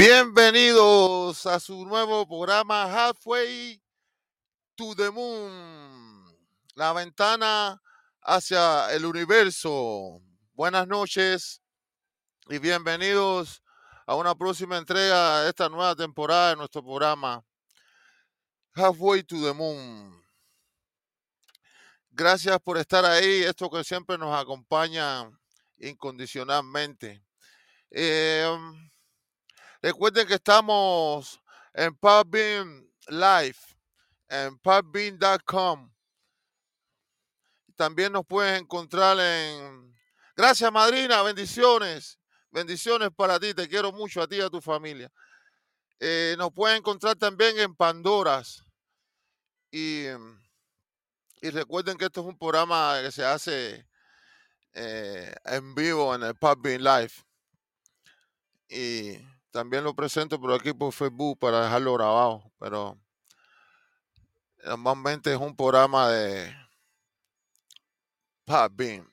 Bienvenidos a su nuevo programa Halfway to the Moon, la ventana hacia el universo. Buenas noches y bienvenidos a una próxima entrega de esta nueva temporada de nuestro programa Halfway to the Moon. Gracias por estar ahí, esto que siempre nos acompaña incondicionalmente. Eh, Recuerden que estamos en Podbean Live, en podbean.com. También nos puedes encontrar en... Gracias, madrina, bendiciones. Bendiciones para ti, te quiero mucho a ti y a tu familia. Eh, nos puedes encontrar también en Pandoras. Y, y, recuerden que esto es un programa que se hace eh, en vivo en el Podbean Live. Y también lo presento por aquí por Facebook para dejarlo grabado, pero normalmente es un programa de Podbean.com.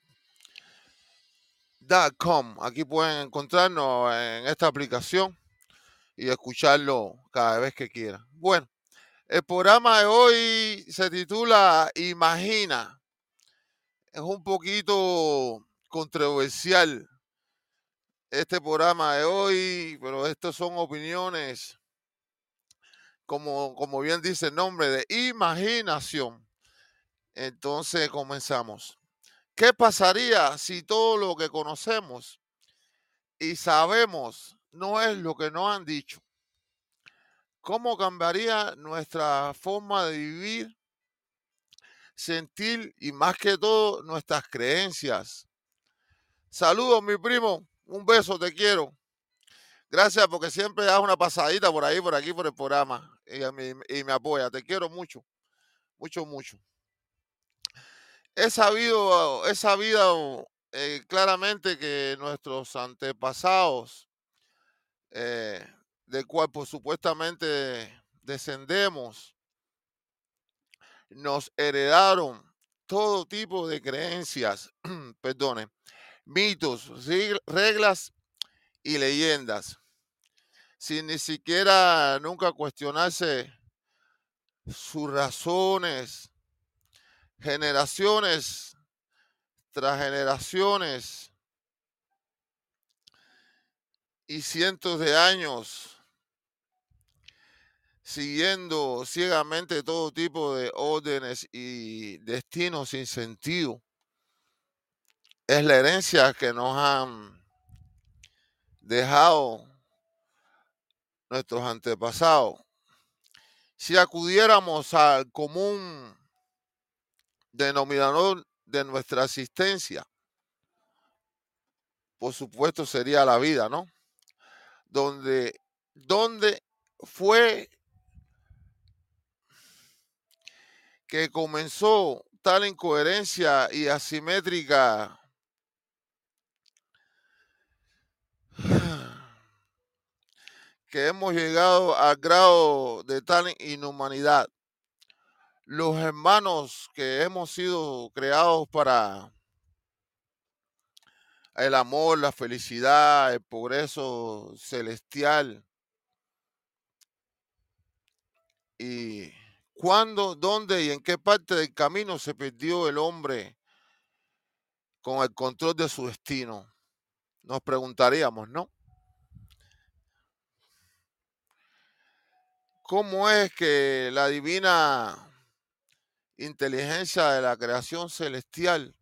Aquí pueden encontrarnos en esta aplicación y escucharlo cada vez que quieran. Bueno, el programa de hoy se titula Imagina. Es un poquito controversial este programa de hoy, pero estas son opiniones, como, como bien dice el nombre, de imaginación. Entonces comenzamos. ¿Qué pasaría si todo lo que conocemos y sabemos no es lo que nos han dicho? ¿Cómo cambiaría nuestra forma de vivir, sentir y más que todo nuestras creencias? Saludos, mi primo. Un beso, te quiero. Gracias porque siempre das una pasadita por ahí, por aquí, por el programa y, me apoya. Te quiero mucho, mucho, mucho. He sabido, he sabido eh, claramente que nuestros antepasados, eh, de cual pues, supuestamente descendemos, nos heredaron todo tipo de creencias, perdone, mitos, reglas y leyendas, sin ni siquiera nunca cuestionarse sus razones, generaciones tras generaciones y cientos de años siguiendo ciegamente todo tipo de órdenes y destinos sin sentido es la herencia que nos han dejado nuestros antepasados. Si acudiéramos al común denominador de nuestra existencia, por supuesto sería la vida, ¿no? Donde, donde fue que comenzó tal incoherencia y asimétrica hemos llegado al grado de tal inhumanidad. Los hermanos que hemos sido creados para el amor, la felicidad, el progreso celestial. Y cuándo, dónde y en qué parte del camino se perdió el hombre con el control de su destino nos preguntaríamos, ¿no? ¿Cómo es que la divina inteligencia de la creación celestial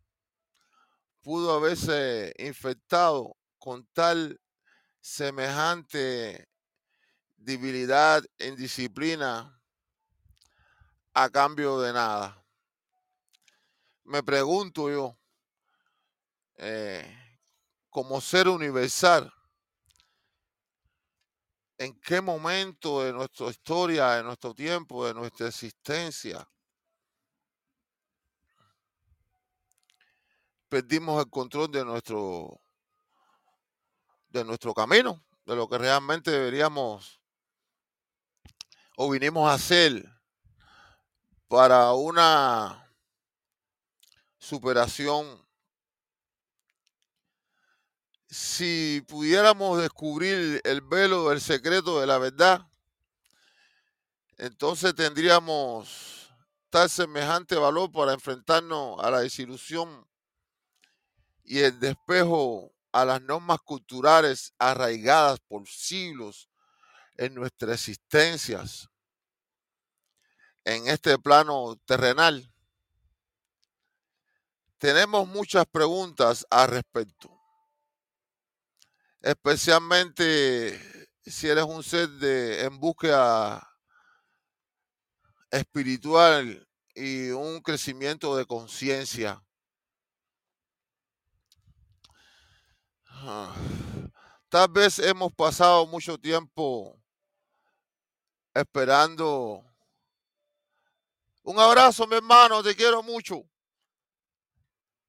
pudo haberse infectado con tal semejante debilidad indisciplina a cambio de nada? Me pregunto yo, eh, como ser universal, en qué momento de nuestra historia, de nuestro tiempo, de nuestra existencia, perdimos el control de nuestro de nuestro camino, de lo que realmente deberíamos o vinimos a hacer para una superación si pudiéramos descubrir el velo del secreto de la verdad, entonces tendríamos tal semejante valor para enfrentarnos a la desilusión y el despejo a las normas culturales arraigadas por siglos en nuestras existencias en este plano terrenal. Tenemos muchas preguntas al respecto, especialmente si eres un ser de, en búsqueda espiritual y un crecimiento de conciencia. Ah, tal vez hemos pasado mucho tiempo esperando. Un abrazo, mi hermano, te quiero mucho.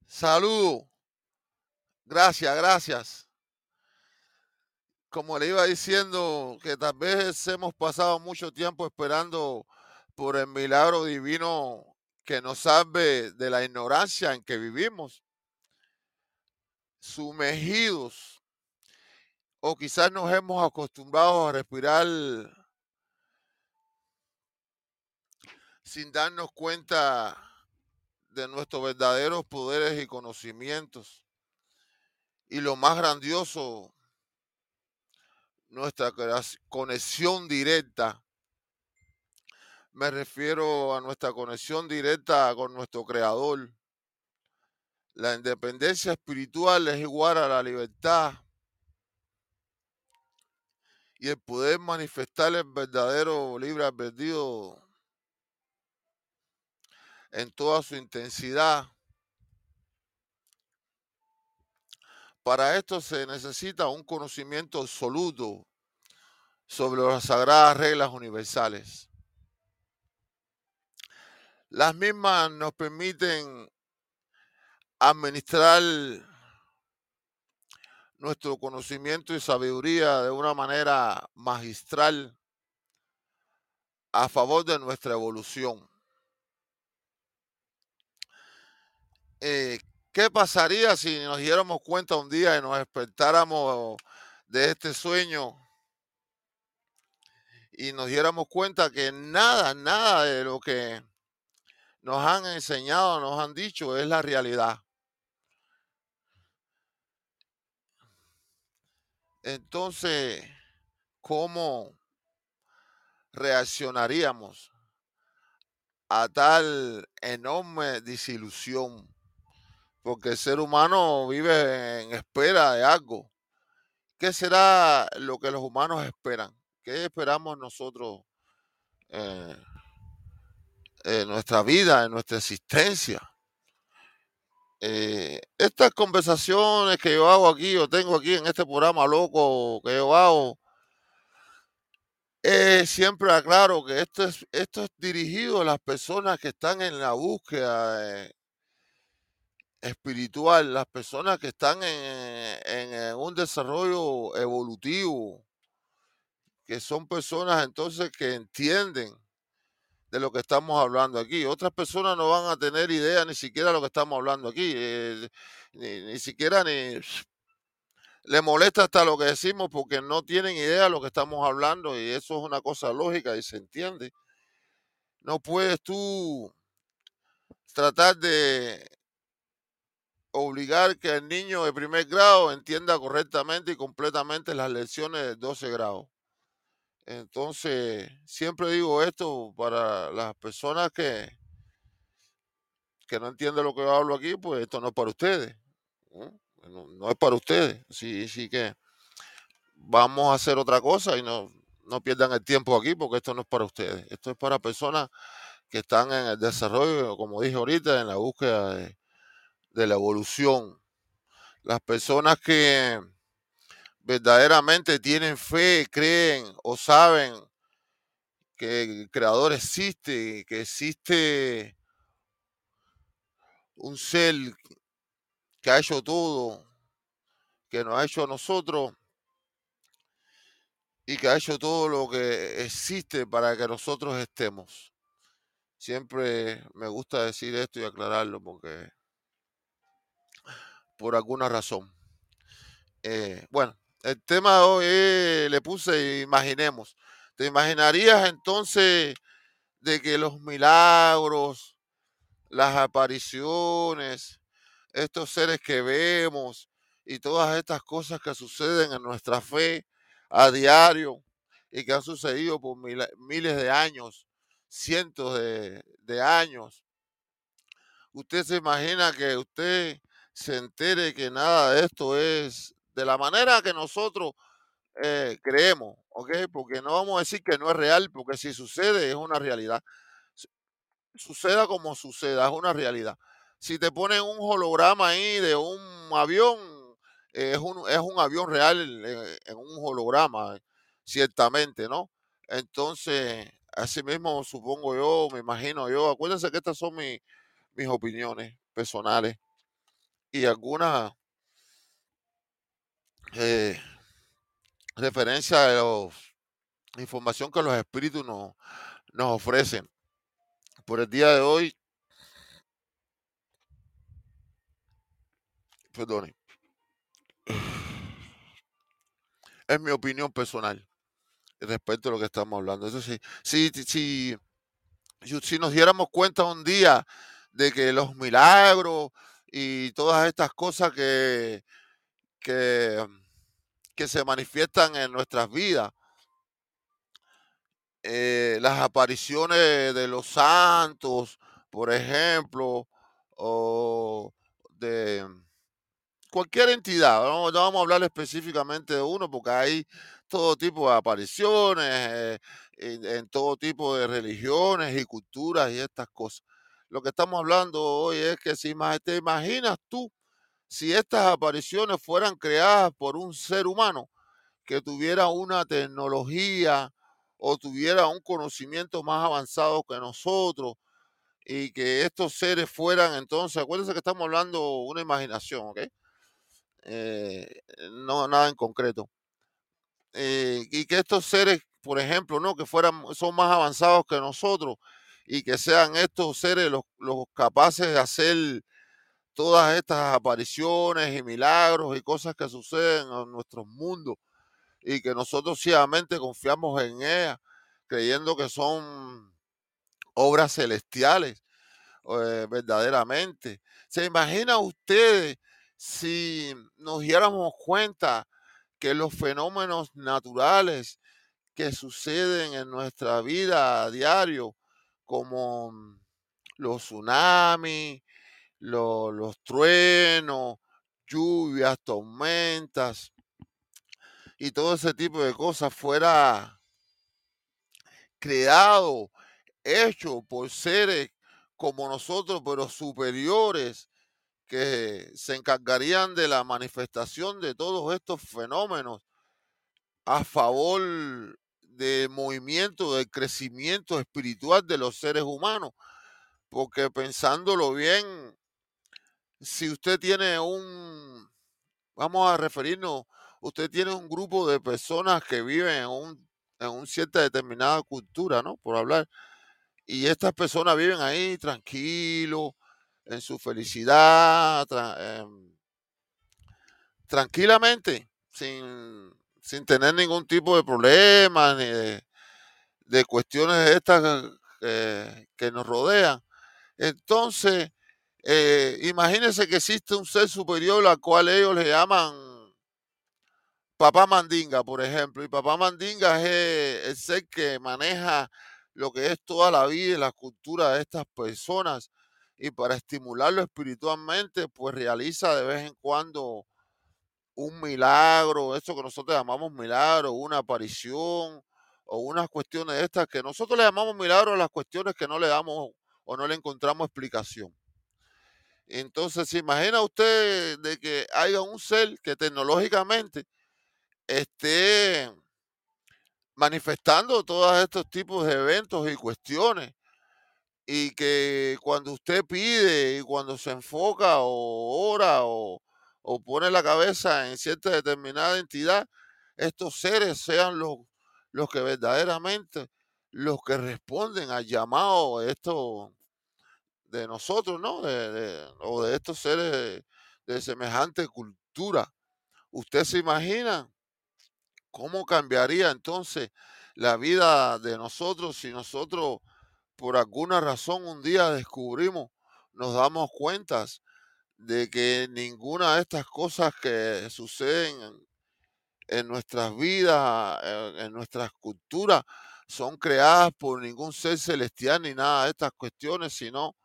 Saludo. Gracias, gracias. Como le iba diciendo, que tal vez hemos pasado mucho tiempo esperando por el milagro divino que nos salve de la ignorancia en que vivimos, sumergidos, o quizás nos hemos acostumbrado a respirar sin darnos cuenta de nuestros verdaderos poderes y conocimientos. Y lo más grandioso, nuestra conexión directa. Me refiero a nuestra conexión directa con nuestro Creador. La independencia espiritual es igual a la libertad y el poder manifestar el verdadero libre albedrío en toda su intensidad. Para esto se necesita un conocimiento absoluto sobre las sagradas reglas universales. Las mismas nos permiten administrar nuestro conocimiento y sabiduría de una manera magistral a favor de nuestra evolución. Eh, ¿Qué pasaría si nos diéramos cuenta un día y nos despertáramos de este sueño y nos diéramos cuenta que nada, nada de lo que nos han enseñado, nos han dicho es la realidad? Entonces, ¿cómo reaccionaríamos a tal enorme desilusión? Porque el ser humano vive en espera de algo. ¿Qué será lo que los humanos esperan? ¿Qué esperamos nosotros eh, en nuestra vida, en nuestra existencia? Eh, estas conversaciones que yo hago aquí, yo tengo aquí en este programa loco que yo hago, siempre aclaro que esto es, esto es dirigido a las personas que están en la búsqueda de, espiritual, las personas que están en, un desarrollo evolutivo, que son personas entonces que entienden de lo que estamos hablando aquí. Otras personas no van a tener idea ni siquiera de lo que estamos hablando aquí, eh, ni, siquiera ni le molesta hasta lo que decimos porque no tienen idea de lo que estamos hablando y eso es una cosa lógica y se entiende. No puedes tú tratar de obligar que el niño de primer grado entienda correctamente y completamente las lecciones de 12 grados. Entonces, siempre digo esto para las personas que, que no entienden lo que yo hablo aquí, pues esto no es para ustedes. No, es para ustedes. Sí, sí que vamos a hacer otra cosa y no, no pierdan el tiempo aquí porque esto no es para ustedes. Esto es para personas que están en el desarrollo, como dije ahorita, en la búsqueda de, de la evolución. Las personas que verdaderamente tienen fe, creen o saben que el creador existe, que existe un ser que ha hecho todo, que nos ha hecho a nosotros y que ha hecho todo lo que existe para que nosotros estemos. Siempre me gusta decir esto y aclararlo porque por alguna razón. Eh, bueno, el tema de hoy le puse imaginemos. ¿Te imaginarías entonces de que los milagros, las apariciones, estos seres que vemos y todas estas cosas que suceden en nuestra fe a diario y que han sucedido por miles de años, cientos de años. Usted se imagina que usted se entere que nada de esto es de la manera que nosotros eh, creemos, ¿ok? Porque no vamos a decir que no es real, porque si sucede es una realidad suceda como suceda, es una realidad. Si te ponen un holograma ahí de un avión, eh, es, un, es un avión real eh, en un holograma, ciertamente, ¿no? Entonces, así mismo supongo yo, me imagino yo, acuérdense que estas son mi- mis opiniones personales y algunas eh, referencias de los, información que los espíritus nos, nos ofrecen. Por el día de hoy, perdone, es mi opinión personal. respecto a lo que estamos hablando. Eso sí, si, si, si nos diéramos cuenta un día de que los milagros y todas estas cosas que, que, que se manifiestan en nuestras vidas, eh, las apariciones de los santos, por ejemplo, o de cualquier entidad, no, vamos a hablar específicamente de uno porque hay todo tipo de apariciones eh, en todo tipo de religiones y culturas y estas cosas. Lo que estamos hablando hoy es que si te imaginas tú si estas apariciones fueran creadas por un ser humano que tuviera una tecnología o tuviera un conocimiento más avanzado que nosotros y que estos seres fueran entonces, acuérdense que estamos hablando una imaginación, ¿ok? eh, no nada en concreto. Eh, y que estos seres, por ejemplo, ¿no? que fueran, son más avanzados que nosotros y que sean estos seres los, los capaces de hacer todas estas apariciones y milagros y cosas que suceden en nuestros mundos y que nosotros ciegamente confiamos en ellas, creyendo que son obras celestiales eh, verdaderamente. ¿Se imagina ustedes si nos diéramos cuenta que los fenómenos naturales que suceden en nuestra vida a diario, como mm, los tsunamis, lo- los truenos, lluvias, tormentas y todo ese tipo de cosas fuera creado, hecho por seres como nosotros, pero superiores, que se encargarían de la manifestación de todos estos fenómenos a favor del movimiento, del crecimiento espiritual de los seres humanos. Porque pensándolo bien, si usted tiene un, vamos a referirnos, usted tiene un grupo de personas que viven en un, en una cierta determinada cultura, ¿no? Por hablar. Y estas personas viven ahí tranquilos, en su felicidad, em, tranquilamente, sin, sin tener ningún tipo de problema, ni de, de cuestiones estas que nos rodean. Entonces, eh, imagínense que existe un ser superior al cual ellos le llaman Papá Mandinga, por ejemplo. Y Papá Mandinga es el ser que maneja lo que es toda la vida y la cultura de estas personas. Y para estimularlo espiritualmente, pues realiza de vez en cuando un milagro, eso que nosotros llamamos milagro, una aparición o unas cuestiones de estas que nosotros le llamamos milagro a las cuestiones que no le damos o no le encontramos explicación. Entonces, ¿se imagina usted de que haya un ser que tecnológicamente esté manifestando todos estos tipos de eventos y cuestiones? Y que cuando usted pide y cuando se enfoca o ora o, o pone la cabeza en cierta determinada entidad, estos seres sean los, los que verdaderamente, los que responden al llamado de de nosotros, ¿no? De, de- o de estos seres de, de semejante cultura. ¿Usted se imagina cómo cambiaría entonces la vida de nosotros si nosotros por alguna razón un día descubrimos, nos damos cuenta de que ninguna de estas cosas que suceden en, nuestras vidas, en nuestras culturas, son creadas por ningún ser celestial ni nada de estas cuestiones, sino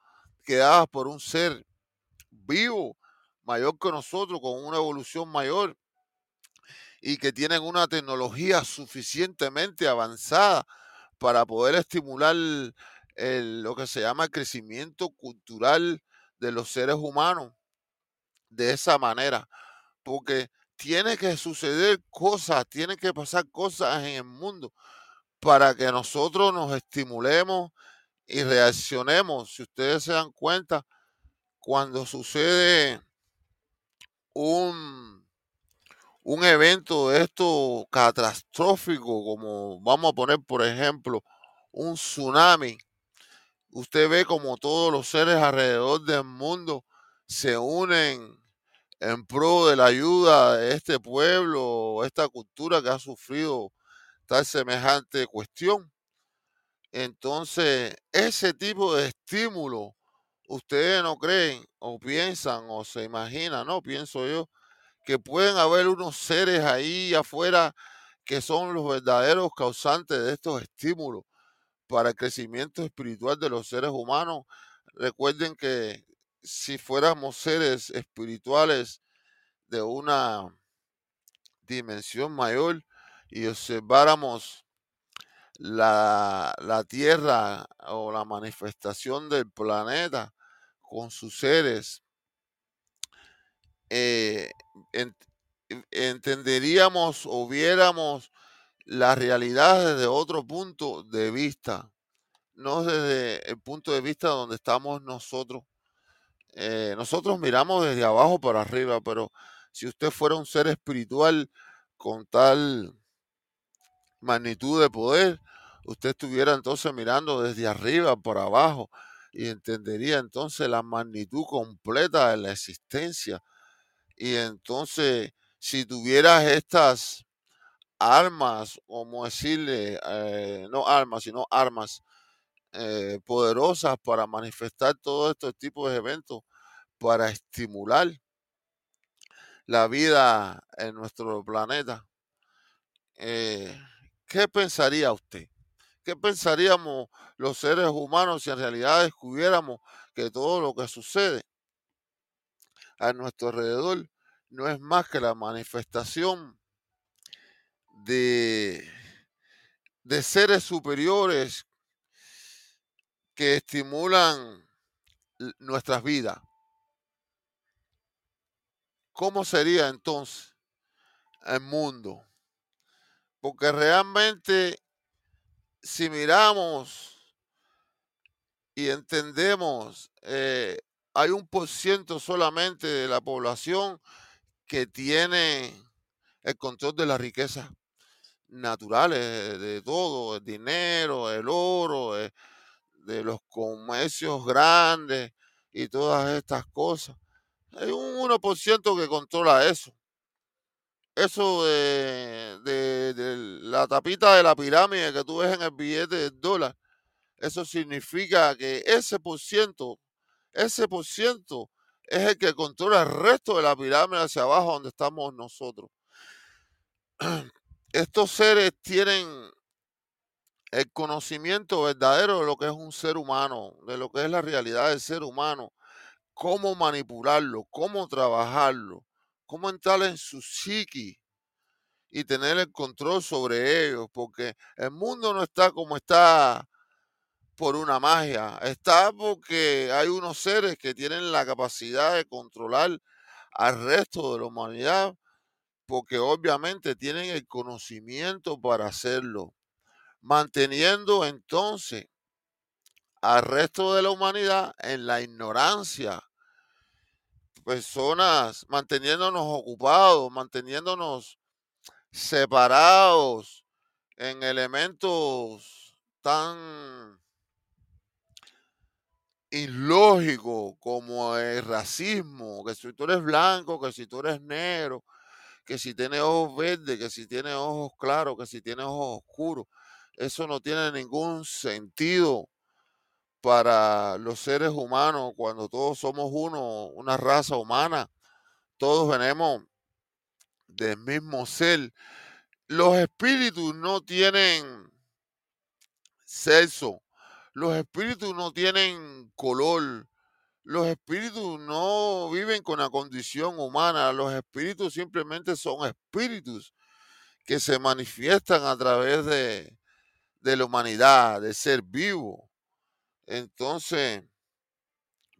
creadas por un ser vivo, mayor que nosotros, con una evolución mayor y que tienen una tecnología suficientemente avanzada para poder estimular el- lo que se llama el crecimiento cultural de los seres humanos de esa manera, porque tiene que suceder cosas, tienen que pasar cosas en el mundo para que nosotros nos estimulemos y reaccionemos. Si ustedes se dan cuenta, cuando sucede un, un evento de esto catastrófico, como vamos a poner, por ejemplo, un tsunami, usted ve como todos los seres alrededor del mundo se unen en pro de la ayuda de este pueblo, esta cultura que ha sufrido tal semejante cuestión. Entonces, ese tipo de estímulo, ustedes no creen o piensan o se imaginan, no pienso yo, que pueden haber unos seres ahí afuera que son los verdaderos causantes de estos estímulos para el crecimiento espiritual de los seres humanos. Recuerden que si fuéramos seres espirituales de una dimensión mayor y observáramos la, la Tierra o la manifestación del planeta con sus seres, eh, en- en- entenderíamos o viéramos la realidad desde otro punto de vista, no desde el punto de vista donde estamos nosotros. Eh, nosotros miramos desde abajo para arriba, pero si usted fuera un ser espiritual con tal magnitud de poder, usted estuviera entonces mirando desde arriba para abajo y entendería entonces la magnitud completa de la existencia. Y entonces, si tuvieras estas armas, como decirle, eh, no armas, sino armas eh, poderosas para manifestar todos estos tipos de eventos, para estimular la vida en nuestro planeta, eh, ¿qué pensaría usted? ¿Qué pensaríamos los seres humanos si en realidad descubriéramos que todo lo que sucede a nuestro alrededor no es más que la manifestación de, de seres superiores que estimulan nuestras vidas? ¿Cómo sería entonces el mundo? Porque realmente si miramos y entendemos, eh, hay un por ciento solamente de la población que tiene el control de las riquezas naturales, de, todo, el dinero, el oro, eh, de los comercios grandes y todas estas cosas. Hay un 1% que controla eso. Eso de, de- la tapita de la pirámide que tú ves en el billete del dólar, eso significa que ese por ciento, ese por ciento es el que controla el resto de la pirámide hacia abajo donde estamos nosotros. Estos seres tienen el conocimiento verdadero de lo que es un ser humano, de lo que es la realidad del ser humano, cómo manipularlo, cómo trabajarlo, cómo entrar en su psiqui y tener el control sobre ellos, porque el mundo no está como está por una magia, está porque hay unos seres que tienen la capacidad de controlar al resto de la humanidad, porque obviamente tienen el conocimiento para hacerlo, manteniendo entonces al resto de la humanidad en la ignorancia, personas manteniéndonos ocupados, manteniéndonos separados en elementos tan ilógicos como el racismo, que si tú eres blanco, que si tú eres negro, que si tiene ojos verdes, que si tiene ojos claros, que si tiene ojos oscuros. Eso no tiene ningún sentido para los seres humanos cuando todos somos uno, una raza humana. Todos venimos del mismo ser. Los espíritus no tienen sexo. Los espíritus no tienen color. Los espíritus no viven con la condición humana. Los espíritus simplemente son espíritus que se manifiestan a través de, de la humanidad, de ser vivo. Entonces,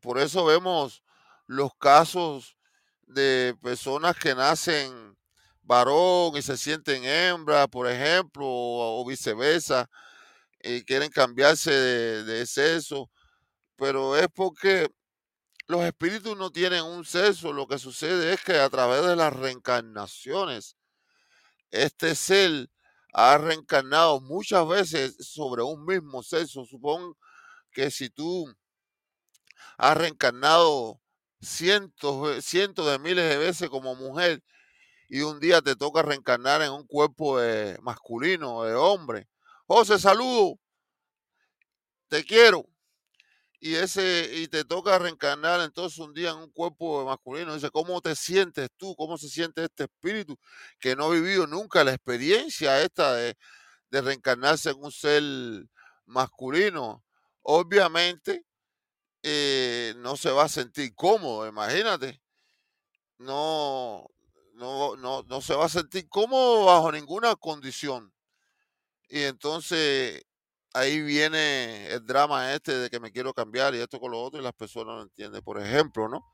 por eso vemos los casos de personas que nacen varón y se sienten hembra, por ejemplo, o, viceversa, y quieren cambiarse de, de sexo, pero es porque los espíritus no tienen un sexo, lo que sucede es que a través de las reencarnaciones, este ser ha reencarnado muchas veces sobre un mismo sexo. Supongo que si tú has reencarnado cientos, cientos de miles de veces como mujer y un día te toca reencarnar en un cuerpo de masculino, de hombre. José, saludo. Te quiero. Y ese y te toca reencarnar entonces un día en un cuerpo masculino. Dice, ¿cómo te sientes tú? ¿Cómo se siente este espíritu que no ha vivido nunca la experiencia esta de, de reencarnarse en un ser masculino? Obviamente eh, no se va a sentir cómodo, imagínate. No, no, no, no se va a sentir cómodo bajo ninguna condición. Y entonces ahí viene el drama este de que me quiero cambiar y esto con lo otro y las personas no entienden. Por ejemplo, ¿no?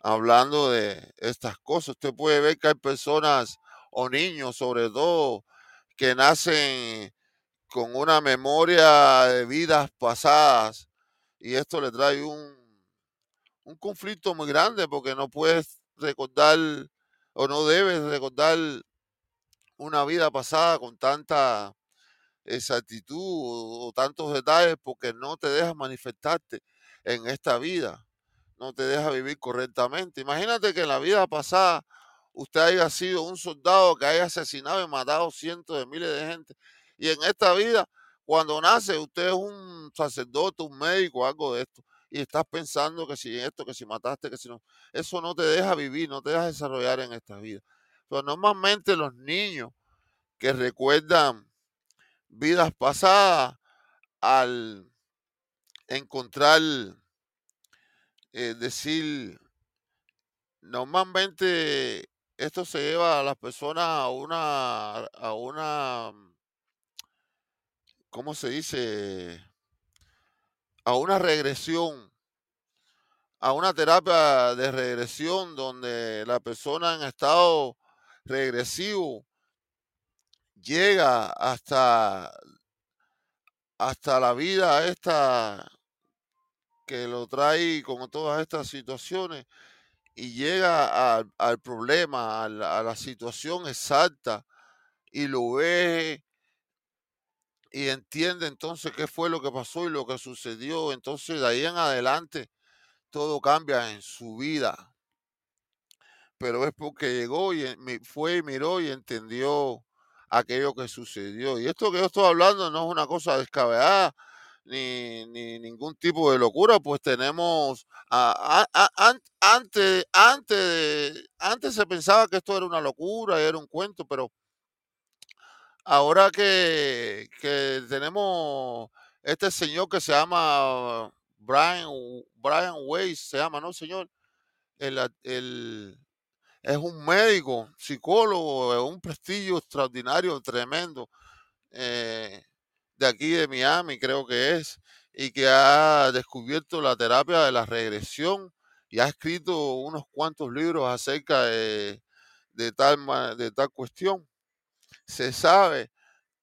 Hablando de estas cosas, usted puede ver que hay personas o niños sobre todo que nacen con una memoria de vidas pasadas y esto le trae un, un conflicto muy grande porque no puedes recordar o no debes recordar una vida pasada con tanta exactitud o, o tantos detalles porque no te deja manifestarte en esta vida, no te deja vivir correctamente. Imagínate que en la vida pasada usted haya sido un soldado que haya asesinado y matado cientos de miles de gente y en esta vida, cuando nace, usted es un sacerdote, un médico, algo de esto y estás pensando que si esto, que si mataste, que si no, eso no te deja vivir, no te deja desarrollar en esta vida. Pero normalmente los niños que recuerdan vidas pasadas, al encontrar, eh, decir, normalmente esto se lleva a las personas a una, a una, ¿cómo se dice? A una regresión, a una terapia de regresión donde la persona en estado regresivo llega hasta, hasta la vida esta que lo trae con todas estas situaciones y llega al, problema, a la, a la situación exacta y lo ve y entiende entonces qué fue lo que pasó y lo que sucedió. Entonces de ahí en adelante todo cambia en su vida. Pero es porque llegó y mi- fue y miró y entendió aquello que sucedió. Y esto que yo estoy hablando no es una cosa descabellada ni, ni ningún tipo de locura, pues tenemos a- a- a- an- antes, antes, de- antes se pensaba que esto era una locura, era un cuento, pero ahora que, que tenemos este señor que se llama Brian, Brian Weiss, se llama, ¿no, señor? El, el- es un médico, psicólogo, de un prestigio extraordinario, tremendo, eh, de aquí de Miami, creo que es, y que ha descubierto la terapia de la regresión y ha escrito unos cuantos libros acerca de, de tal, de tal cuestión. Se sabe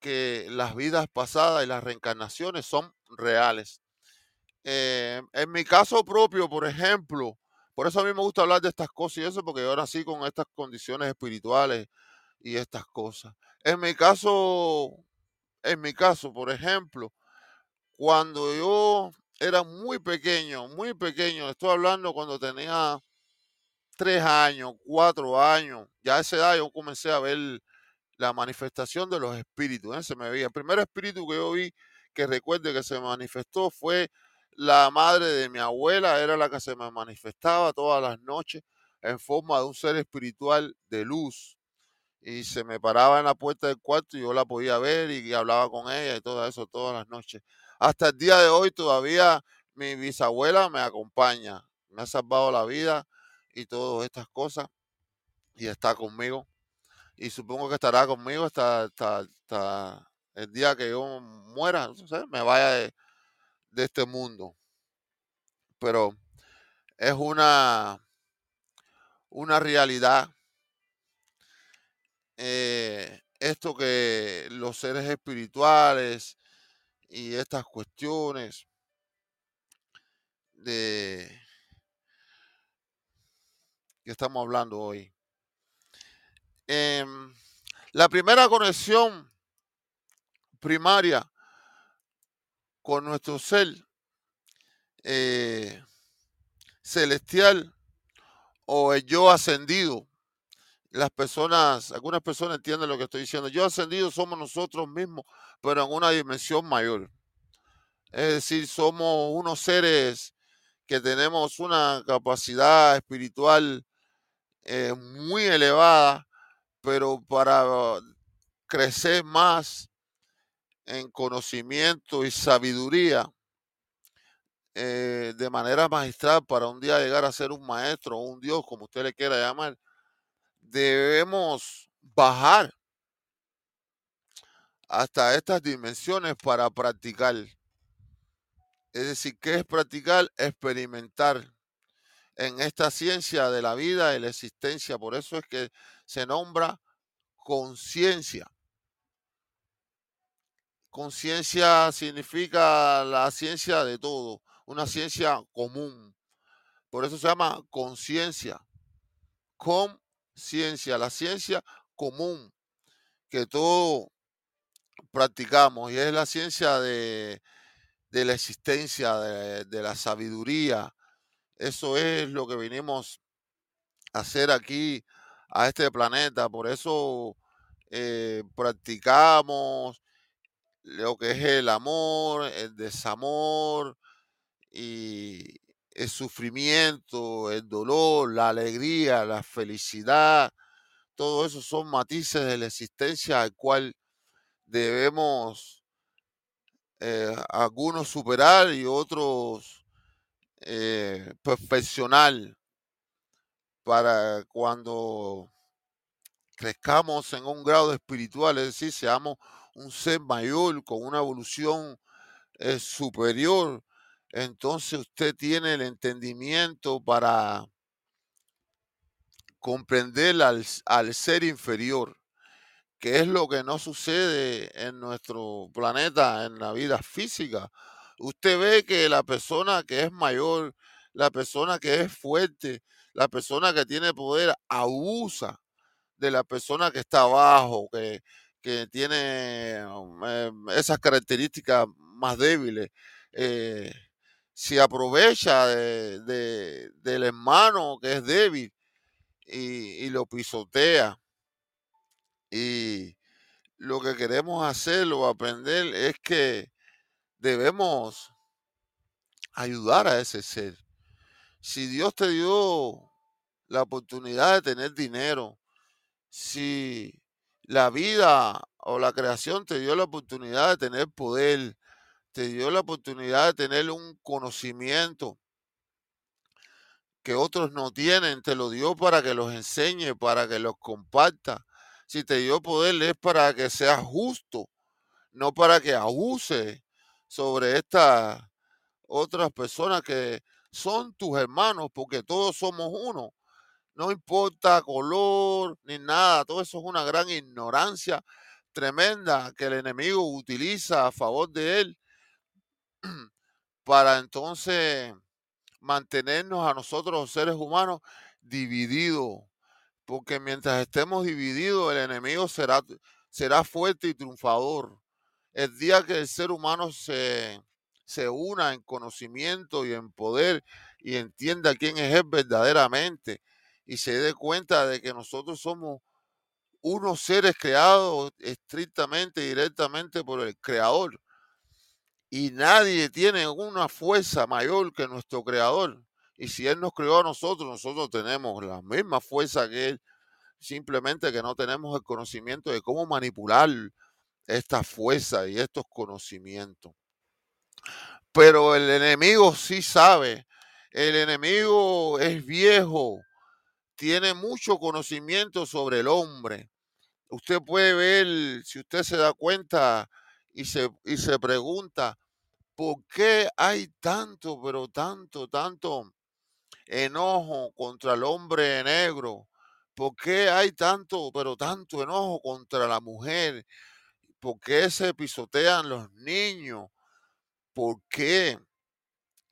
que las vidas pasadas y las reencarnaciones son reales. Eh, en mi caso propio, por ejemplo, por eso a mí me gusta hablar de estas cosas y eso, porque yo nací con estas condiciones espirituales y estas cosas. En mi caso, en mi caso, por ejemplo, cuando yo era muy pequeño, muy pequeño, estoy hablando cuando tenía tres años, cuatro años, ya a esa edad yo comencé a ver la manifestación de los espíritus. ¿eh? Se me veía. El primer espíritu que yo vi que recuerde que se manifestó fue la madre de mi abuela, era la que se me manifestaba todas las noches en forma de un ser espiritual de luz. Y se me paraba en la puerta del cuarto y yo la podía ver y, hablaba con ella y todo eso todas las noches. Hasta el día de hoy todavía mi bisabuela me acompaña, me ha salvado la vida y todas estas cosas y está conmigo. Y supongo que estará conmigo hasta, el día que yo muera, me vaya de, de este mundo. Pero es una, una realidad eh, esto que los seres espirituales y estas cuestiones de que estamos hablando hoy. Em, la primera conexión primaria con nuestro ser eh, celestial o el yo ascendido. Las personas, algunas personas entienden lo que estoy diciendo. Yo ascendido somos nosotros mismos, pero en una dimensión mayor. Es decir, somos unos seres que tenemos una capacidad espiritual eh, muy elevada, pero para crecer más en conocimiento y sabiduría eh, de manera magistral para un día llegar a ser un maestro o un Dios, como usted le quiera llamar, debemos bajar hasta estas dimensiones para practicar. Es decir, ¿qué es practicar? Experimentar en esta ciencia de la vida y la existencia. Por eso es que se nombra conciencia. Conciencia significa la ciencia de todo, una ciencia común. Por eso se llama conciencia. Conciencia, la ciencia común que todos practicamos y es la ciencia de, la existencia, de, la sabiduría. Eso es lo que vinimos a hacer aquí, a este planeta. Por eso eh, practicamos lo que es el amor, el desamor y el sufrimiento, el dolor, la alegría, la felicidad. Todo eso son matices de la existencia al cual debemos eh, algunos superar y otros eh, perfeccionar para cuando crezcamos en un grado espiritual, es decir, seamos un ser mayor con una evolución eh, superior, entonces usted tiene el entendimiento para comprender al, al ser inferior que es lo que no sucede en nuestro planeta, en la vida física. Usted ve que la persona que es mayor, la persona que es fuerte, la persona que tiene poder, abusa de la persona que está abajo, que, tiene um, em, esas características más débiles. Eh, se aprovecha de, del hermano que es débil y, y lo pisotea y lo que queremos hacer o aprender es que debemos ayudar a ese ser. Si Dios te dio la oportunidad de tener dinero, si la vida o la creación te dio la oportunidad de tener poder, te dio la oportunidad de tener un conocimiento, que otros no tienen, te lo dio para que los enseñe, para que los comparta. Si te dio poder es para que seas justo, no para que abuse sobre estas otras personas que son tus hermanos, porque todos somos uno. No importa color ni nada, todo eso es una gran ignorancia tremenda que el enemigo utiliza a favor de él para entonces mantenernos a nosotros los seres humanos divididos. Porque mientras estemos divididos, el enemigo será, será fuerte y triunfador. El día que el ser humano se, se una en conocimiento y en poder y entienda quién es él verdaderamente y se dé cuenta de que nosotros somos unos seres creados estrictamente, directamente por el Creador. Y nadie tiene una fuerza mayor que nuestro Creador. Y si Él nos creó a nosotros, nosotros tenemos la misma fuerza que Él. Simplemente que no tenemos el conocimiento de cómo manipular esta fuerza y estos conocimientos. Pero el enemigo sí sabe. El enemigo es viejo, tiene mucho conocimiento sobre el hombre. Usted puede ver, si usted se da cuenta y se, y se pregunta, ¿por qué hay tanto, pero tanto, tanto enojo contra el hombre negro? ¿Por qué hay tanto, pero tanto enojo contra la mujer? ¿Por qué se pisotean los niños? ¿Por qué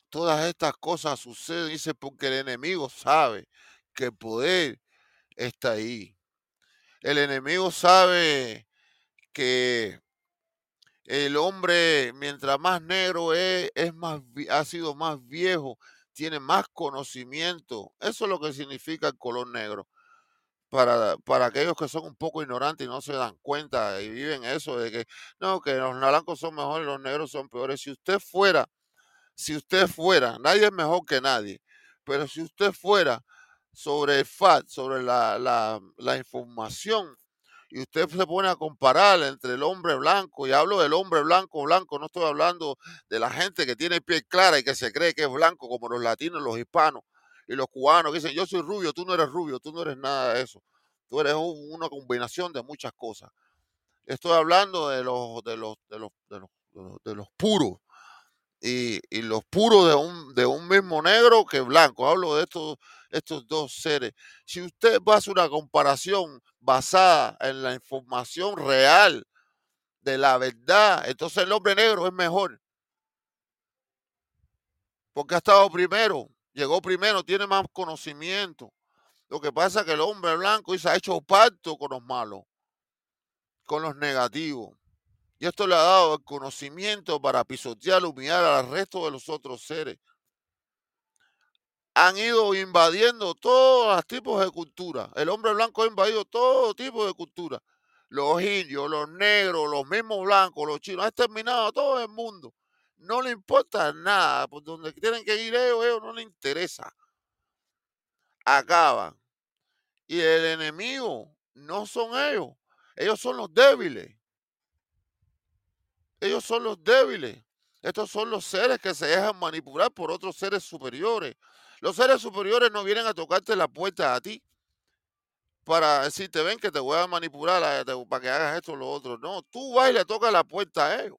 todas estas cosas suceden? Dice, porque el enemigo sabe que el poder está ahí. El enemigo sabe que el hombre, mientras más negro es, es más, ha sido más viejo, tiene más conocimiento. Eso es lo que significa el color negro. Para, para aquellos que son un poco ignorantes y no se dan cuenta y viven eso de que no, que los blancos son mejores los negros son peores. Si usted fuera, si usted fuera, nadie es mejor que nadie, pero si usted fuera sobre el FAT, sobre la, la, información, y usted se pone a comparar entre el hombre blanco, y hablo del hombre blanco, blanco, no estoy hablando de la gente que tiene piel clara y que se cree que es blanco, como los latinos, los hispanos y los cubanos, que dicen, yo soy rubio, tú no eres rubio, tú no eres nada de eso. Tú eres una combinación de muchas cosas. Estoy hablando de los, de los, de los, de los, de los puros, y, los puros de un, de un mismo negro que blanco. Hablo de estos, estos dos seres. Si usted va a hacer una comparación basada en la información real de la verdad, entonces el hombre negro es mejor. Porque ha estado primero, llegó primero, tiene más conocimiento. Lo que pasa es que el hombre blanco se ha hecho pacto con los malos, con los negativos. Y esto le ha dado el conocimiento para pisotear, humillar al resto de los otros seres. Han ido invadiendo todos los tipos de cultura. El hombre blanco ha invadido todo tipo de cultura. Los indios, los negros, los mismos blancos, los chinos. Ha exterminado a todo el mundo. No le importa nada. Por donde tienen que ir ellos, ellos no les interesa. Acaban. Y el enemigo no son ellos. Ellos son los débiles. Ellos son los débiles. Estos son los seres que se dejan manipular por otros seres superiores. Los seres superiores no vienen a tocarte la puerta a ti para decirte, ven que te voy a manipular para que hagas esto o lo otro. No, tú vas y le tocas la puerta a ellos.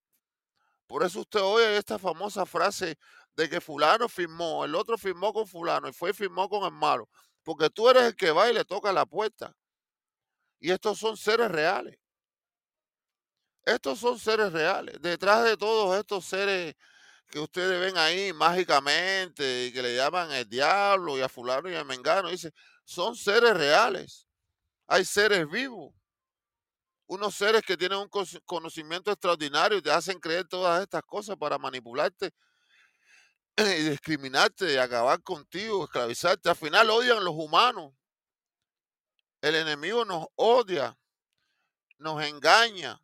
Por eso usted oye esta famosa frase de que fulano firmó, el otro firmó con fulano y fue y firmó con el malo. Porque tú eres el que va y le toca la puerta. Y estos son seres reales. Estos son seres reales. Detrás de todos estos seres que ustedes ven ahí mágicamente y que le llaman el diablo y a fulano y a mengano, dice, son seres reales. Hay seres vivos. Unos seres que tienen un conocimiento extraordinario y te hacen creer todas estas cosas para manipularte y discriminarte y acabar contigo, esclavizarte. Al final odian los humanos. El enemigo nos odia, nos engaña,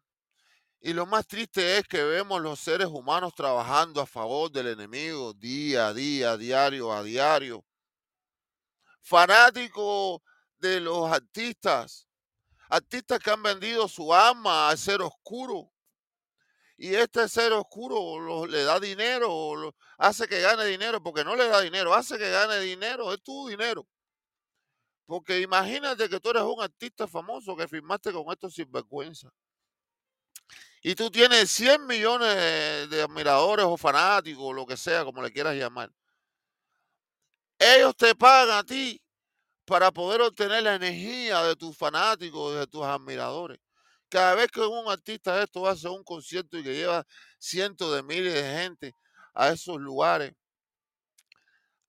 y lo más triste es que vemos los seres humanos trabajando a favor del enemigo día a día, diario a diario. Fanáticos de los artistas, artistas que han vendido su alma al ser oscuro. Y este ser oscuro le da dinero, hace que gane dinero, porque no le da dinero, hace que gane dinero, es tu dinero. Porque imagínate que tú eres un artista famoso que firmaste con estos sinvergüenza y tú tienes 100 millones de, admiradores o fanáticos, lo que sea, como le quieras llamar, ellos te pagan a ti para poder obtener la energía de tus fanáticos, de tus admiradores. Cada vez que un artista de esto hace un concierto y que lleva cientos de miles de gente a esos lugares,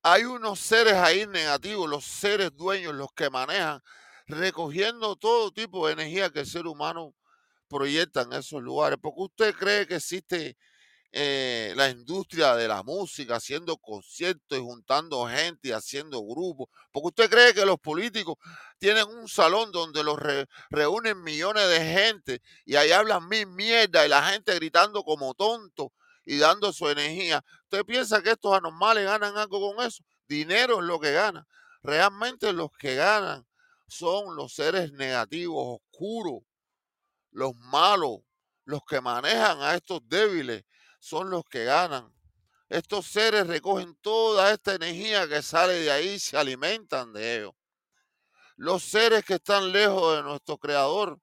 hay unos seres ahí negativos, los seres dueños, los que manejan, recogiendo todo tipo de energía que el ser humano proyectan esos lugares. Porque usted cree que existe eh, la industria de la música, haciendo conciertos y juntando gente y haciendo grupos. Porque usted cree que los políticos tienen un salón donde los reúnen millones de gente y ahí hablan mil mierda y la gente gritando como tonto y dando su energía. ¿Usted piensa que estos anormales ganan algo con eso? Dinero es lo que ganan. Realmente los que ganan son los seres negativos, oscuros, los malos, los que manejan a estos débiles, son los que ganan. Estos seres recogen toda esta energía que sale de ahí y se alimentan de ello. Los seres que están lejos de nuestro Creador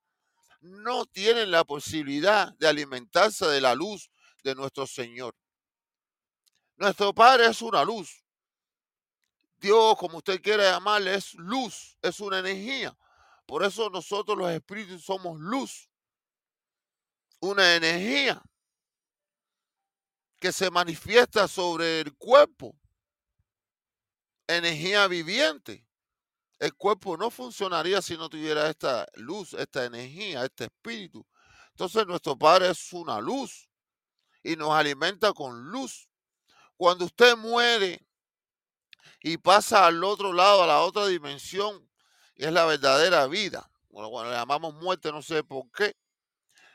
no tienen la posibilidad de alimentarse de la luz de nuestro Señor. Nuestro Padre es una luz. Dios, como usted quiera llamarle, es luz, es una energía. Por eso nosotros los espíritus somos luz, una energía que se manifiesta sobre el cuerpo, energía viviente. El cuerpo no funcionaría si no tuviera esta luz, esta energía, este espíritu. Entonces nuestro Padre es una luz y nos alimenta con luz. Cuando usted muere y pasa al otro lado, a la otra dimensión, es la verdadera vida. Bueno, cuando le llamamos muerte, no sé por qué.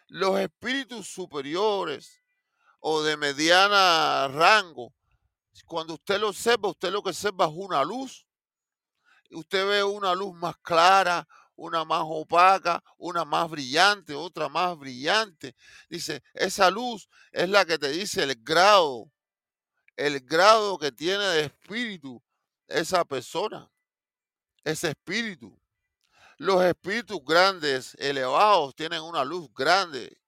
Los espíritus superiores, o de mediana rango, cuando usted lo observa, usted lo que observa es una luz. Usted ve una luz más clara, una más opaca, una más brillante, otra más brillante. Dice, esa luz es la que te dice el grado, el grado que tiene de espíritu esa persona, ese espíritu. Los espíritus grandes, elevados, tienen una luz grande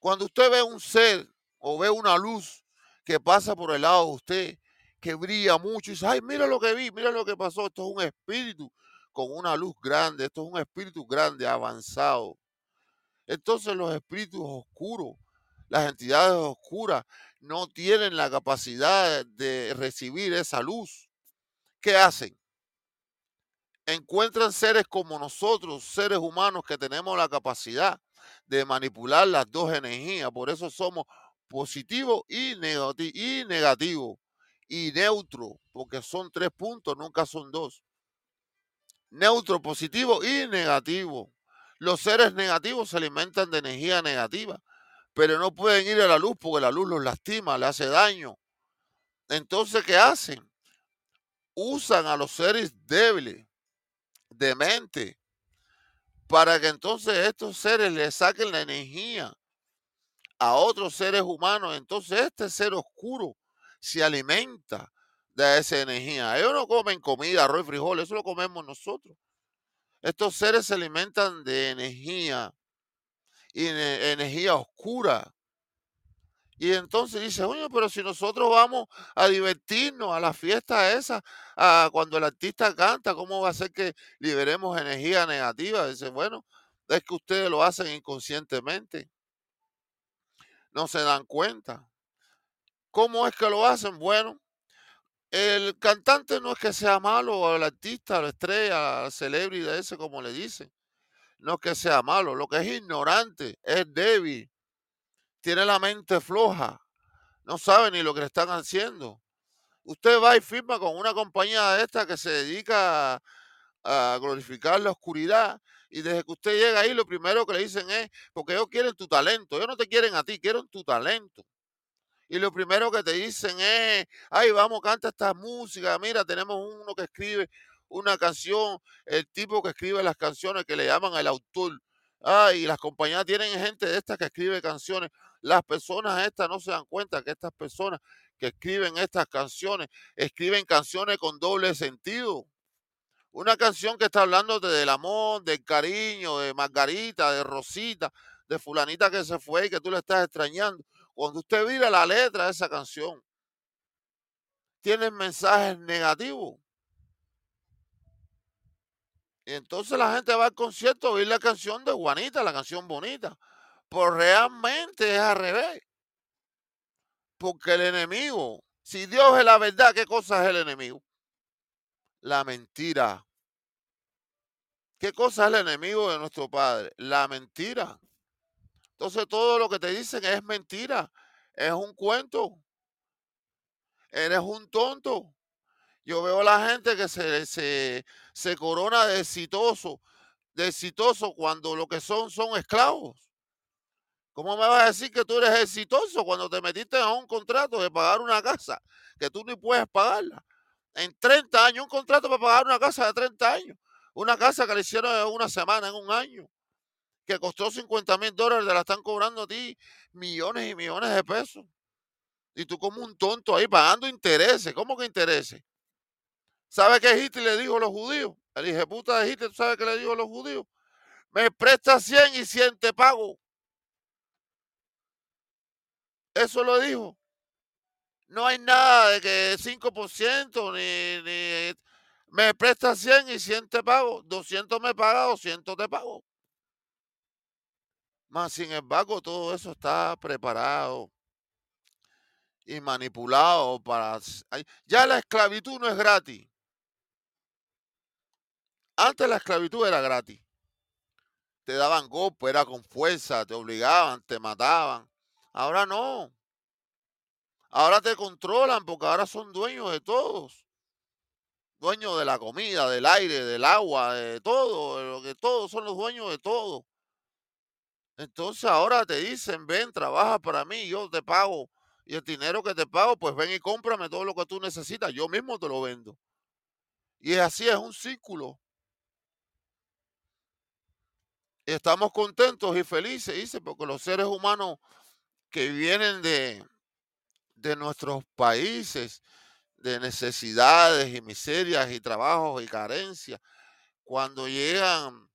cuando usted ve un ser o ve una luz que pasa por el lado de usted, que brilla mucho y dice, ay, mira lo que vi, mira lo que pasó, esto es un espíritu con una luz grande, esto es un espíritu grande, avanzado. Entonces los espíritus oscuros, las entidades oscuras, no tienen la capacidad de recibir esa luz. ¿Qué hacen? Encuentran seres como nosotros, seres humanos que tenemos la capacidad de manipular las dos energías. Por eso somos positivo y negativo, y negativo y neutro, porque son tres puntos, nunca son dos. Neutro, positivo y negativo. Los seres negativos se alimentan de energía negativa, pero no pueden ir a la luz porque la luz los lastima, le hace daño. Entonces, ¿qué hacen? Usan a los seres débiles, de mente, para que entonces estos seres le saquen la energía a otros seres humanos. Entonces este ser oscuro se alimenta de esa energía. Ellos no comen comida, arroz y frijoles, eso lo comemos nosotros. Estos seres se alimentan de energía y energía oscura y entonces dice, oye, pero si nosotros vamos a divertirnos a la fiesta esa, a cuando el artista canta, ¿cómo va a ser que liberemos energía negativa? Dice, bueno, es que ustedes lo hacen inconscientemente. No se dan cuenta. ¿Cómo es que lo hacen? Bueno, el cantante no es que sea malo, o el artista, la estrella, la celebridad ese, como le dicen. No es que sea malo, lo que es ignorante, es débil, tiene la mente floja, no sabe ni lo que le están haciendo. Usted va y firma con una compañía de esta que se dedica a, glorificar la oscuridad y desde que usted llega ahí lo primero que le dicen es, porque ellos quieren tu talento, ellos no te quieren a ti, quieren tu talento. Y lo primero que te dicen es, ay, vamos, canta esta música, mira, tenemos uno que escribe una canción, el tipo que escribe las canciones que le llaman el autor. Ay, las compañías tienen gente de estas que escribe canciones. Las personas estas no se dan cuenta que estas personas que escriben estas canciones, escriben canciones con doble sentido. Una canción que está hablando del amor, del cariño, de Margarita, de Rosita, de fulanita que se fue y que tú le estás extrañando. Cuando usted mira la letra de esa canción, tiene mensajes negativos. Y entonces la gente va al concierto a oír la canción de Juanita, la canción bonita. Pues realmente es al revés. Porque el enemigo, si Dios es la verdad, ¿qué cosa es el enemigo? La mentira. ¿Qué cosa es el enemigo de nuestro Padre? La mentira. Entonces todo lo que te dicen es mentira. es un cuento. Eres un tonto. Yo veo a la gente que se, se, se corona de exitoso, de exitoso cuando lo que son son esclavos. ¿Cómo me vas a decir que tú eres exitoso cuando te metiste a un contrato de pagar una casa que tú ni puedes pagarla? En 30 años, un contrato para pagar una casa de 30 años. Una casa que le hicieron en una semana, en un año, que costó 50 mil dólares, te la están cobrando a ti millones y millones de pesos. Y tú como un tonto ahí pagando intereses. ¿Cómo que intereses? ¿Sabe qué Hitler le dijo a los judíos? El hijo puta de Hitler, ¿sabe qué le dijo a los judíos? Me presta 100 y 100 te pago. Eso lo dijo. No hay nada de que 5% ni, ni me presta 100 y 100 te pago. 200 me paga, 200 te pago. Más sin embargo, todo eso está preparado y manipulado para... Ya la esclavitud no es gratis. Antes la esclavitud era gratis. Te daban golpe, era con fuerza, te obligaban, te mataban. Ahora no. Ahora te controlan porque ahora son dueños de todos. Dueños de la comida, del aire, del agua, de todo. De lo que todos son los dueños de todo. Entonces ahora te dicen, ven, trabaja para mí, yo te pago. Y el dinero que te pago, pues ven y cómprame todo lo que tú necesitas. Yo mismo te lo vendo. Y así, es un círculo. Y estamos contentos y felices, dice, porque los seres humanos que vienen de, de nuestros países, de necesidades y miserias y trabajos y carencias, cuando llegan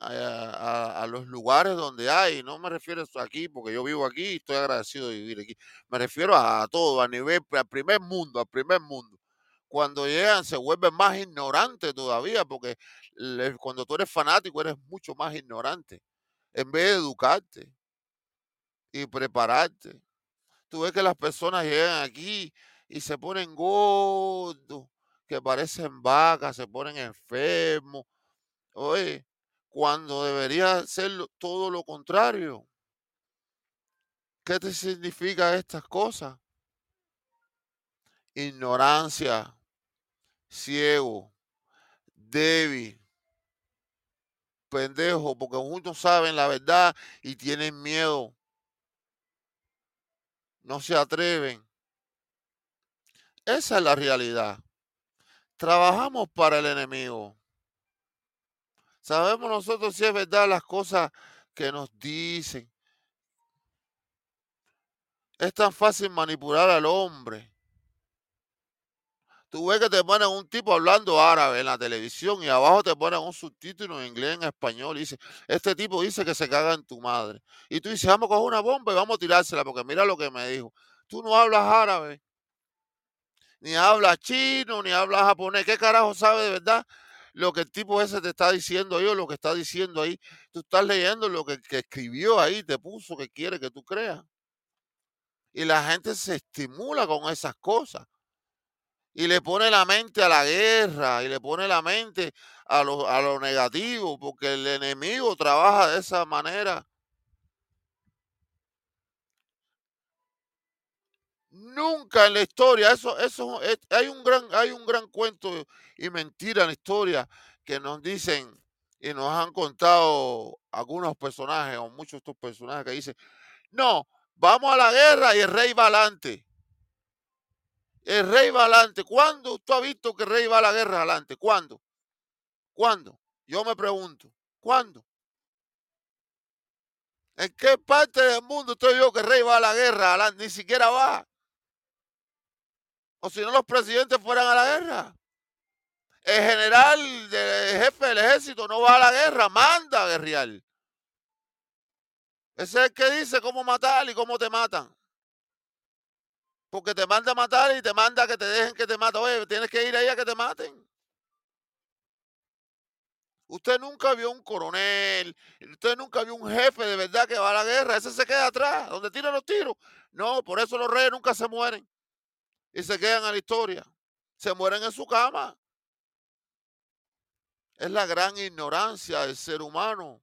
a, los lugares donde hay, no me refiero a aquí, porque yo vivo aquí y estoy agradecido de vivir aquí, me refiero a, todo, a nivel, al primer mundo, al primer mundo. Cuando llegan se vuelven más ignorantes todavía, porque cuando tú eres fanático eres mucho más ignorante, en vez de educarte y prepararte. Tú ves que las personas llegan aquí y se ponen gordos, que parecen vacas, se ponen enfermos. Oye, cuando debería ser todo lo contrario. ¿Qué te significa estas cosas? Ignorancia, ciego, débil, pendejo, porque muchos saben la verdad y tienen miedo. No se atreven. Esa es la realidad. Trabajamos para el enemigo. Sabemos nosotros si es verdad las cosas que nos dicen. Es tan fácil manipular al hombre. Tú ves que te ponen un tipo hablando árabe en la televisión y abajo te ponen un subtítulo en inglés, en español. Y dice, este tipo dice que se caga en tu madre. Y tú dices, vamos a coger una bomba y vamos a tirársela porque mira lo que me dijo. Tú no hablas árabe, ni hablas chino, ni hablas japonés. ¿Qué carajo sabe de verdad lo que el tipo ese te está diciendo ahí o lo que está diciendo ahí. Tú estás leyendo lo que, escribió ahí, te puso que quiere que tú creas. Y la gente se estimula con esas cosas. Y le pone la mente a la guerra y le pone la mente a lo, a lo negativo, porque el enemigo trabaja de esa manera. Nunca en la historia, eso, eso hay un gran, hay un gran cuento y mentira en la historia que nos dicen y nos han contado algunos personajes o muchos de estos personajes que dicen, no, vamos a la guerra y el rey va adelante. El rey va adelante. ¿Cuándo usted ha visto que el rey va a la guerra adelante? ¿Cuándo? ¿Cuándo? Yo me pregunto, ¿cuándo? ¿En qué parte del mundo estoy yo que el rey va a la guerra adelante? Ni siquiera va. O si no, los presidentes fueran a la guerra. El general, el jefe del ejército no va a la guerra, manda a guerrear. Ese es el que dice cómo matar y cómo te matan. Porque te manda a matar y te manda que te dejen que te maten. Oye, tienes que ir ahí a que te maten. Usted nunca vio un coronel, usted nunca vio un jefe de verdad que va a la guerra. Ese se queda atrás, donde tiran los tiros. No, por eso los reyes nunca se mueren y se quedan a la historia. Se mueren en su cama. Es la gran ignorancia del ser humano.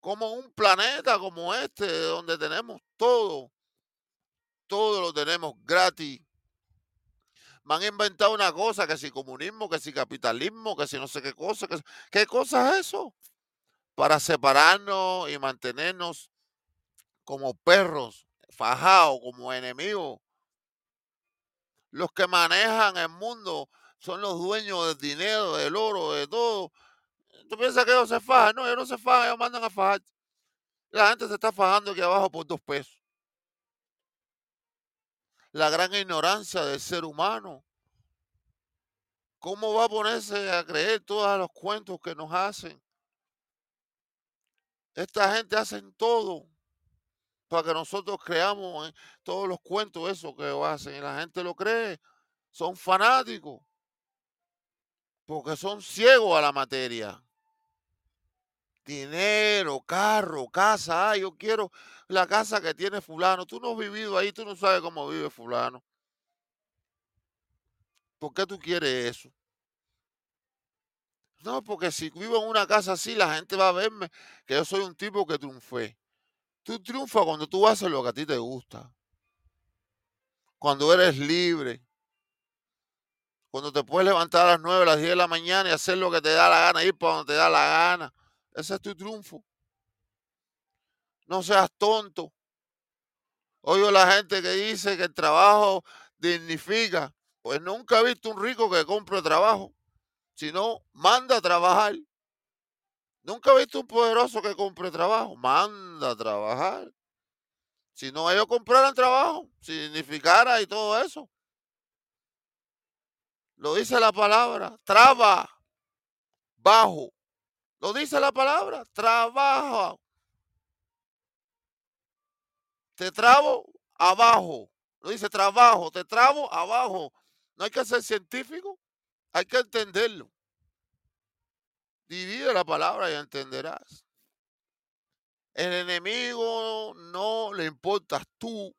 Como un planeta como este, donde tenemos todo todo lo tenemos gratis. Me han inventado una cosa, que si comunismo, que si capitalismo, que si no sé qué cosa. Que, ¿Qué cosa es eso? Para separarnos y mantenernos como perros, fajados, como enemigos. Los que manejan el mundo son los dueños del dinero, del oro, de todo. ¿Tú piensas que ellos se fajan? No, ellos no se fajan, ellos mandan a fajar. La gente se está fajando aquí abajo por dos pesos. La gran ignorancia del ser humano. ¿Cómo va a ponerse a creer todos los cuentos que nos hacen? Esta gente hace todo para que nosotros creamos todos los cuentos esos que hacen y la gente lo cree. Son fanáticos porque son ciegos a la materia. Dinero, carro, casa. Ah, yo quiero la casa que tiene fulano. Tú no has vivido ahí, tú no sabes cómo vive fulano. ¿Por qué tú quieres eso? No, porque si vivo en una casa así, la gente va a verme que yo soy un tipo que triunfé. Tú triunfas cuando tú haces lo que a ti te gusta. Cuando eres libre. Cuando te puedes levantar a las 9, a las 10 de la mañana y hacer lo que te da la gana, ir para donde te da la gana. Ese es tu triunfo. No seas tonto. Oigo la gente que dice que el trabajo dignifica. Pues nunca he visto un rico que compre trabajo, sino manda a trabajar. Nunca he visto un poderoso que compre trabajo, manda a trabajar. Si no ellos compraran trabajo, significara y todo eso. Lo dice la palabra, traba, bajo. Lo dice la palabra, trabaja. Te trabo abajo. Lo dice trabajo, te trabo abajo. No hay que ser científico, hay que entenderlo. Divide la palabra y entenderás. El enemigo no le importas tú.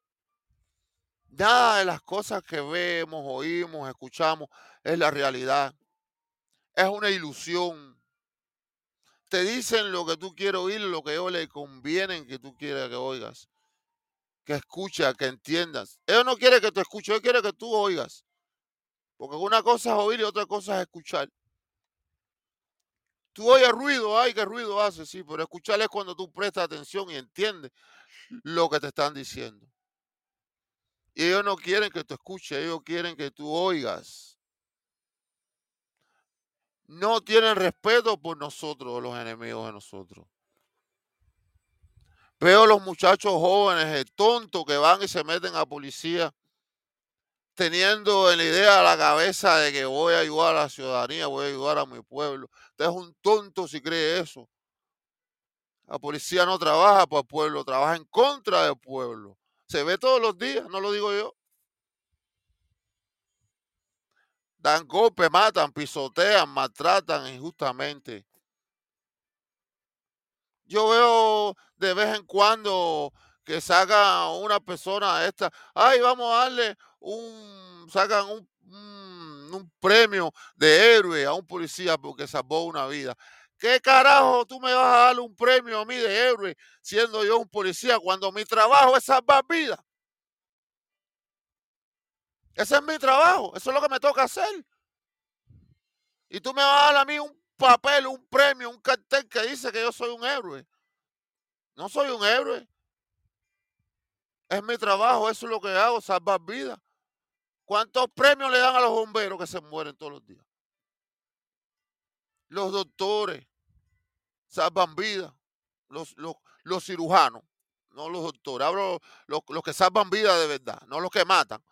Nada de las cosas que vemos, oímos, escuchamos es la realidad. Es una ilusión. Te dicen lo que tú quieres oír, lo que ellos les conviene que tú quieras que oigas. Que escuches, que entiendas. Ellos no quieren que tú escuches, ellos quieren que tú oigas. Porque una cosa es oír y otra cosa es escuchar. Tú oyes ruido, ay, qué ruido hace, sí, pero escuchar es cuando tú prestas atención y entiendes lo que te están diciendo. Y ellos no quieren que tú escuches, ellos quieren que tú oigas no tienen respeto por nosotros, los enemigos de nosotros. Veo los muchachos jóvenes, el tonto que van y se meten a policía, teniendo en la idea a la cabeza de que voy a ayudar a la ciudadanía, voy a ayudar a mi pueblo. Usted es un tonto si cree eso. La policía no trabaja para el pueblo, trabaja en contra del pueblo. Se ve todos los días, no lo digo yo. Dan golpes, matan, pisotean, maltratan injustamente. Yo veo de vez en cuando que sacan una persona esta, ay, vamos a darle un, sacan un, un, premio de héroe a un policía porque salvó una vida. ¿Qué carajo tú me vas a dar un premio a mí de héroe siendo yo un policía cuando mi trabajo es salvar vidas? Ese es mi trabajo, eso es lo que me toca hacer. Y tú me vas a dar a mí un papel, un premio, un cartel que dice que yo soy un héroe. No soy un héroe. Es mi trabajo, eso es lo que hago, salvar vidas. ¿Cuántos premios le dan a los bomberos que se mueren todos los días? Los doctores salvan vidas. Los, los, cirujanos, no los doctores. Hablo los, los que salvan vidas de verdad, no los que matan.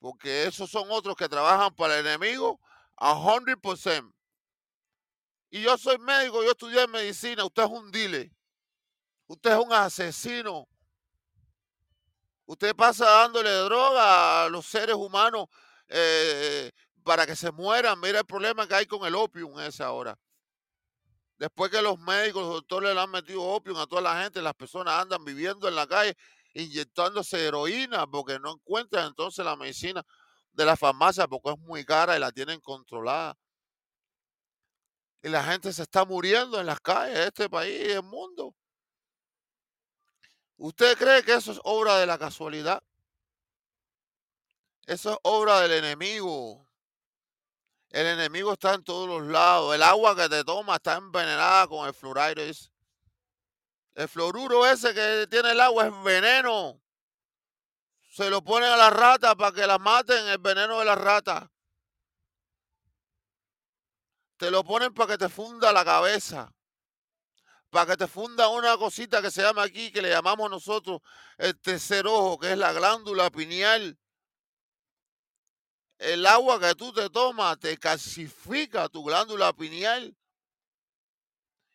Porque esos son otros que trabajan para el enemigo a 100%. Y yo soy médico, yo estudié medicina, usted es un dile. Usted es un asesino. Usted pasa dándole droga a los seres humanos eh, para que se mueran. Mira el problema que hay con el opium en esa hora. Después que los médicos, los doctores le han metido opium a toda la gente, las personas andan viviendo en la calle inyectándose heroína porque no encuentran entonces la medicina de la farmacia porque es muy cara y la tienen controlada. Y la gente se está muriendo en las calles de este país y del mundo. ¿Usted cree que eso es obra de la casualidad? Eso es obra del enemigo. El enemigo está en todos los lados. El agua que te toma está envenenada con el fluoride. El fluoruro ese que tiene el agua es veneno. Se lo ponen a las ratas para que las maten, el veneno de las ratas. Te lo ponen para que te funda la cabeza. Para que te funda una cosita que se llama aquí, que le llamamos nosotros el tercer ojo, que es la glándula pineal. El agua que tú te tomas te calcifica tu glándula pineal.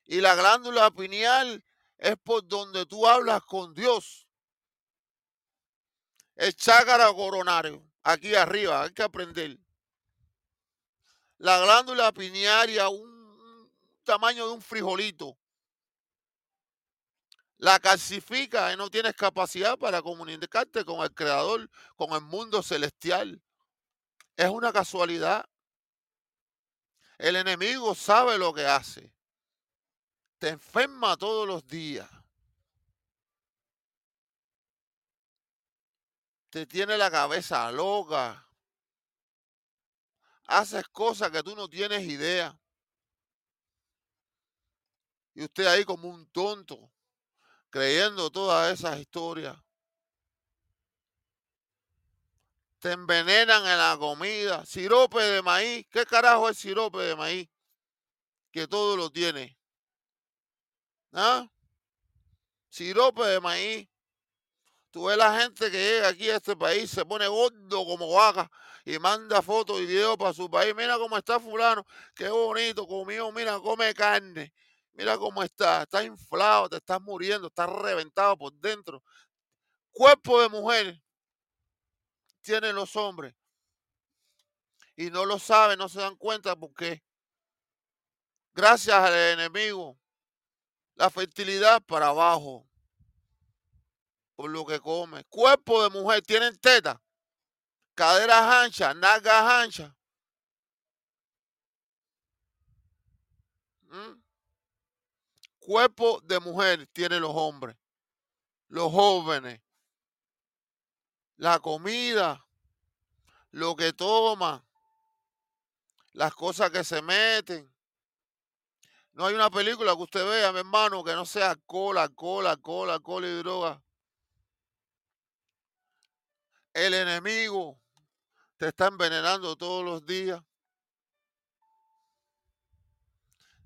Y la glándula pineal es por donde tú hablas con Dios. El chácara coronario, aquí arriba, hay que aprender. La glándula pinearia, un tamaño de un frijolito, la calcifica y no tienes capacidad para comunicarte con el Creador, con el mundo celestial. Es una casualidad. El enemigo sabe lo que hace. Te enferma todos los días. Te tiene la cabeza loca. Haces cosas que tú no tienes idea. Y usted ahí como un tonto, creyendo todas esas historias. Te envenenan en la comida. Sirope de maíz. ¿Qué carajo es sirope de maíz? Que todo lo tiene. ¿Ah? Sirope de maíz. Tú ves la gente que llega aquí a este país, se pone gordo como vaca y manda fotos y videos para su país. Mira cómo está fulano, qué bonito, comió, mira, come carne. Mira cómo está, está inflado, te estás muriendo, estás reventado por dentro. Cuerpo de mujer tienen los hombres. Y no lo saben, no se dan cuenta porque gracias al enemigo, la fertilidad para abajo por lo que come. Cuerpo de mujer, tienen teta, caderas anchas, nalgas anchas. ¿Mm? Cuerpo de mujer tienen los hombres, los jóvenes. La comida, lo que toman, las cosas que se meten. No hay una película que usted vea, mi hermano, que no sea alcohol, alcohol, alcohol, alcohol y droga. El enemigo te está envenenando todos los días.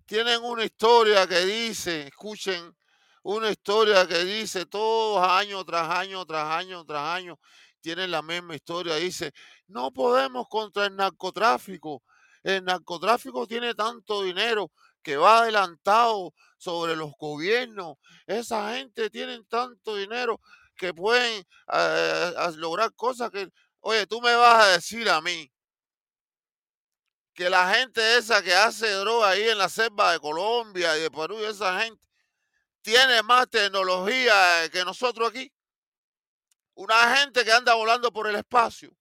Tienen una historia que dice, escuchen, una historia que dice todos año tras año, tras año, tras año, tienen la misma historia. Dice, no podemos contra el narcotráfico. El narcotráfico tiene tanto dinero que va adelantado sobre los gobiernos. Esa gente tiene tanto dinero que pueden eh, lograr cosas que, oye, tú me vas a decir a mí que la gente esa que hace droga ahí en la selva de Colombia y de Perú esa gente tiene más tecnología que nosotros aquí. Una gente que anda volando por el espacio.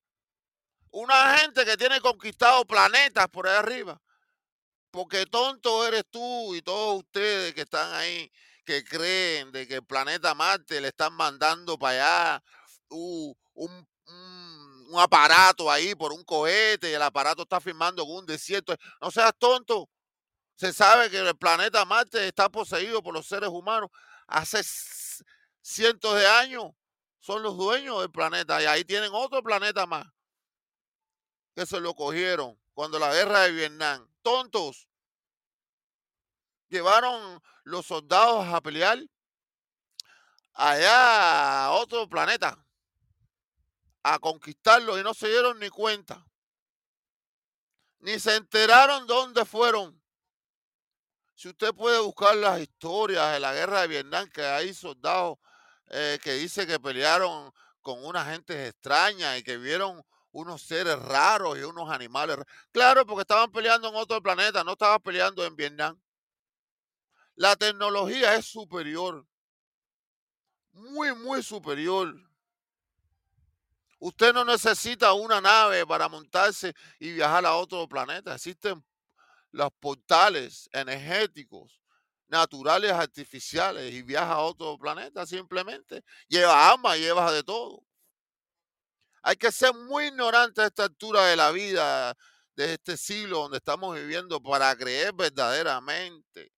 Una gente que tiene conquistado planetas por ahí arriba. Porque tonto eres tú y todos ustedes que están ahí, que creen de que el planeta Marte le están mandando para allá un, un aparato ahí por un cohete y el aparato está firmando en un desierto. No seas tonto. Se sabe que el planeta Marte está poseído por los seres humanos hace cientos de años. Son los dueños del planeta y ahí tienen otro planeta más que se lo cogieron cuando la guerra de Vietnam. Tontos. Llevaron los soldados a pelear allá a otro planeta a conquistarlo y no se dieron ni cuenta. Ni se enteraron dónde fueron. Si usted puede buscar las historias de la guerra de Vietnam, que hay soldados eh, que dice que pelearon con unas gentes extrañas y que vieron unos seres raros y unos animales. Claro, porque estaban peleando en otro planeta, no estaban peleando en Vietnam. La tecnología es superior, muy, muy superior. Usted no necesita una nave para montarse y viajar a otro planeta. Existen los portales energéticos, naturales, artificiales y viaja a otro planeta simplemente. Lleva armas, lleva de todo. Hay que ser muy ignorante a esta altura de la vida, de este siglo donde estamos viviendo, para creer verdaderamente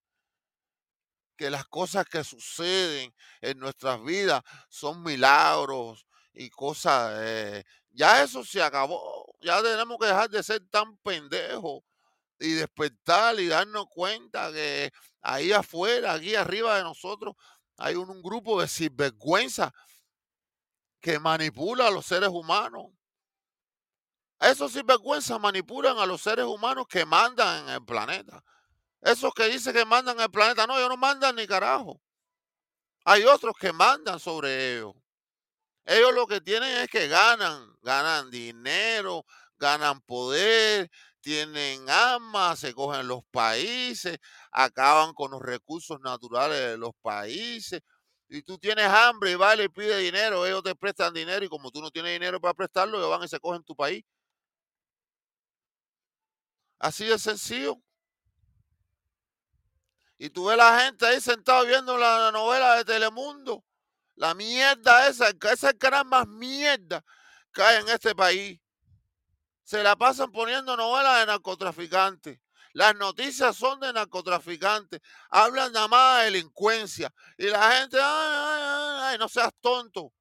que las cosas que suceden en nuestras vidas son milagros y cosas. eh, ya eso se acabó. Ya tenemos que dejar de ser tan pendejos y despertar y darnos cuenta que ahí afuera, aquí arriba de nosotros, hay un, un grupo de sinvergüenza que manipula a los seres humanos. Esos sinvergüenza manipulan a los seres humanos que mandan en el planeta. Esos que dicen que mandan en el planeta, no, ellos no mandan ni carajo. Hay otros que mandan sobre ellos. Ellos lo que tienen es que ganan, ganan dinero, ganan poder, tienen armas, se cogen los países, acaban con los recursos naturales de los países. Y tú tienes hambre y vale y pide dinero, ellos te prestan dinero y como tú no tienes dinero para prestarlo, ellos van y se cogen tu país. Así de sencillo. Y tú ves la gente ahí sentada viendo la novela de Telemundo. La mierda esa, ese canal más mierda que hay en este país. Se la pasan poniendo novelas de narcotraficantes. Las noticias son de narcotraficantes. Hablan nada más de delincuencia. Y la gente, ay, ay, ay, no seas tonto.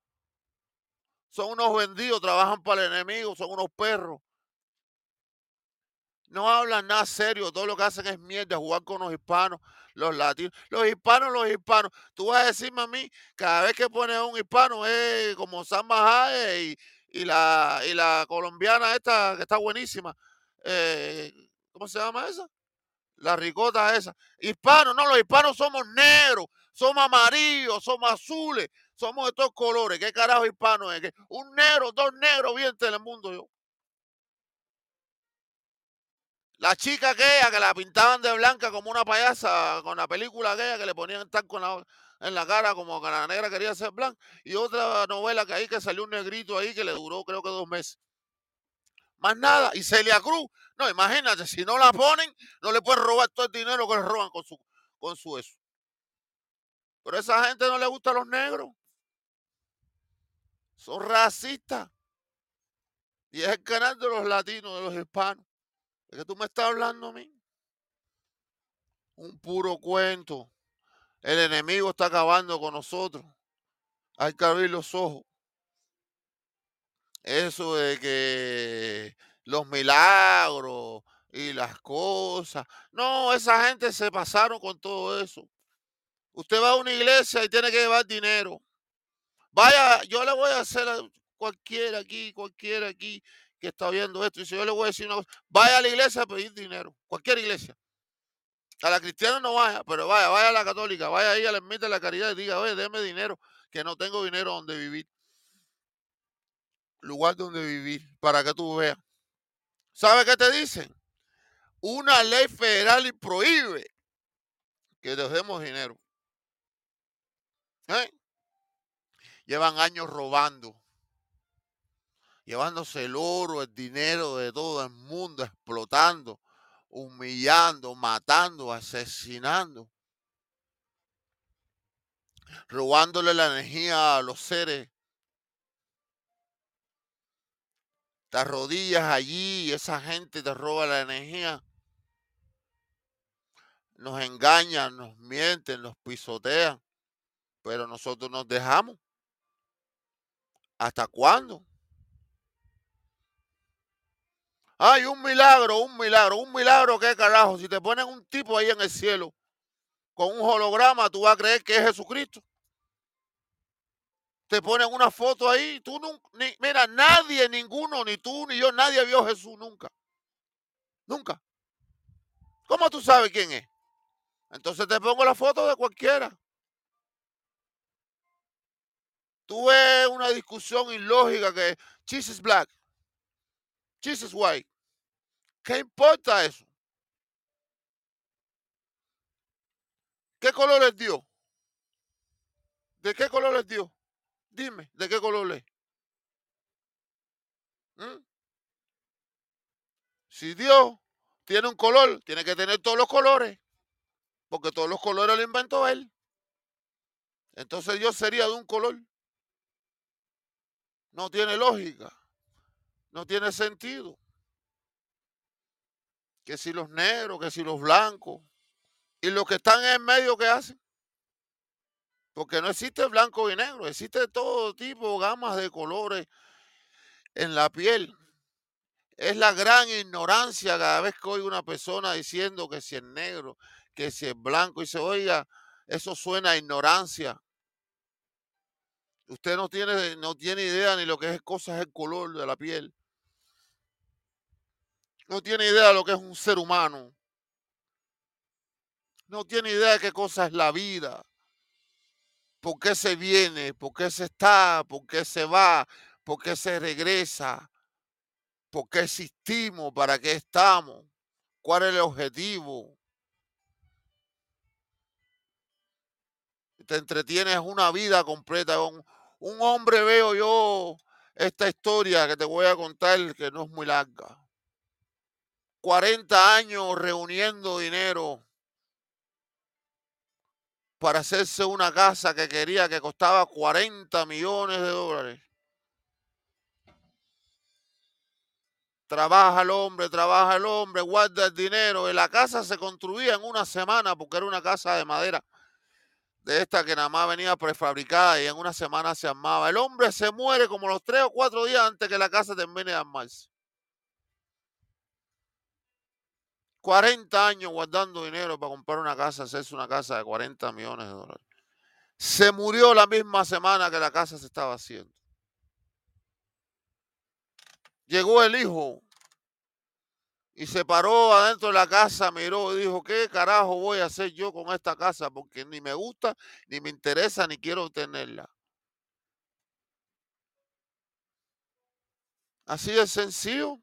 Son unos vendidos, trabajan para el enemigo, son unos perros. No hablan nada serio, todo lo que hacen es mierda, jugar con los hispanos, los latinos. Los hispanos, los hispanos. Tú vas a decirme a mí, cada vez que pones un hispano es como Sam Hayek y, y, la, y la colombiana esta que está buenísima. Eh, ¿Cómo se llama esa? La ricota esa. Hispanos, no, los hispanos somos negros, somos amarillos, somos azules, somos de todos colores. ¿Qué carajo hispano es? ¿Qué? Un negro, dos negros, bien en el mundo yo. La chica aquella que la pintaban de blanca como una payasa con la película aquella que le ponían tan con la, en la cara como que la negra quería ser blanca. Y otra novela que ahí que salió un negrito ahí que le duró creo que dos meses. Más nada. Y Celia Cruz, no, imagínate, si no la ponen, no le pueden robar todo el dinero que le roban con su, con su eso. Pero esa gente no le gusta a los negros. Son racistas. Y es el canal de los latinos, de los hispanos. ¿De qué tú me estás hablando a mí? Un puro cuento. El enemigo está acabando con nosotros. Hay que abrir los ojos. Eso de que los milagros y las cosas. No, esa gente se pasaron con todo eso. Usted va a una iglesia y tiene que llevar dinero. Vaya, yo le voy a hacer a cualquiera aquí, cualquiera aquí que está viendo esto. Y si yo le voy a decir una cosa, vaya a la iglesia a pedir dinero. Cualquier iglesia. A la cristiana no vaya, pero vaya, vaya a la católica, vaya ahí a la ermita de la caridad y diga, oye, déme dinero, que no tengo dinero donde vivir. Lugar donde vivir, para que tú veas. ¿Sabe qué te dicen? Una ley federal prohíbe que les demos dinero. ¿Eh? Llevan años robando, llevándose el oro, el dinero de todo el mundo, explotando, humillando, matando, asesinando, robándole la energía a los seres. Te arrodillas allí esa gente te roba la energía. Nos engañan, nos mienten, nos pisotean, pero nosotros nos dejamos. ¿Hasta cuándo? Ay, un milagro, un milagro, un milagro, ¿qué carajo? Si te ponen un tipo ahí en el cielo con un holograma, tú vas a creer que es Jesucristo. Te ponen una foto ahí, tú ni, mira, nadie, ninguno, ni tú, ni yo, nadie vio a Jesús nunca. Nunca. ¿Cómo tú sabes quién es? Entonces te pongo la foto de cualquiera. Tuve una discusión ilógica que Jesus black, Jesus white. ¿Qué importa eso? ¿Qué color les dio? ¿De qué color les dio? Dime, ¿de qué color es? ¿Mm? Si Dios tiene un color, tiene que tener todos los colores, porque todos los colores lo inventó Él. Entonces Dios sería de un color. No tiene lógica. No tiene sentido. Que si los negros, que si los blancos. Y los que están en medio, ¿qué hacen? Porque no existe blanco y negro, existe todo tipo, gamas de colores en la piel. Es la gran ignorancia cada vez que oigo una persona diciendo que si es negro, que si es blanco, y se oiga, eso suena a ignorancia. Usted no tiene, no tiene idea ni lo que es cosas el color de la piel. No tiene idea de lo que es un ser humano. No tiene idea de qué cosa es la vida. ¿Por qué se viene? ¿Por qué se está? ¿Por qué se va? ¿Por qué se regresa? ¿Por qué existimos? ¿Para qué estamos? ¿Cuál es el objetivo? Te entretienes una vida completa. Un, un hombre veo yo esta historia que te voy a contar que no es muy larga. 40 años reuniendo dinero para hacerse una casa que quería que costaba 40 millones de dólares. Trabaja el hombre, trabaja el hombre, guarda el dinero. Y la casa se construía en una semana porque era una casa de madera. De esta que nada más venía prefabricada y en una semana se armaba. El hombre se muere como los tres o cuatro días antes que la casa termine de armarse. 40 años guardando dinero para comprar una casa, hacerse una casa de 40 millones de dólares. Se murió la misma semana que la casa se estaba haciendo. Llegó el hijo y se paró adentro de la casa, miró y dijo, ¿qué carajo voy a hacer yo con esta casa? Porque ni me gusta, ni me interesa, ni quiero tenerla. Así de sencillo.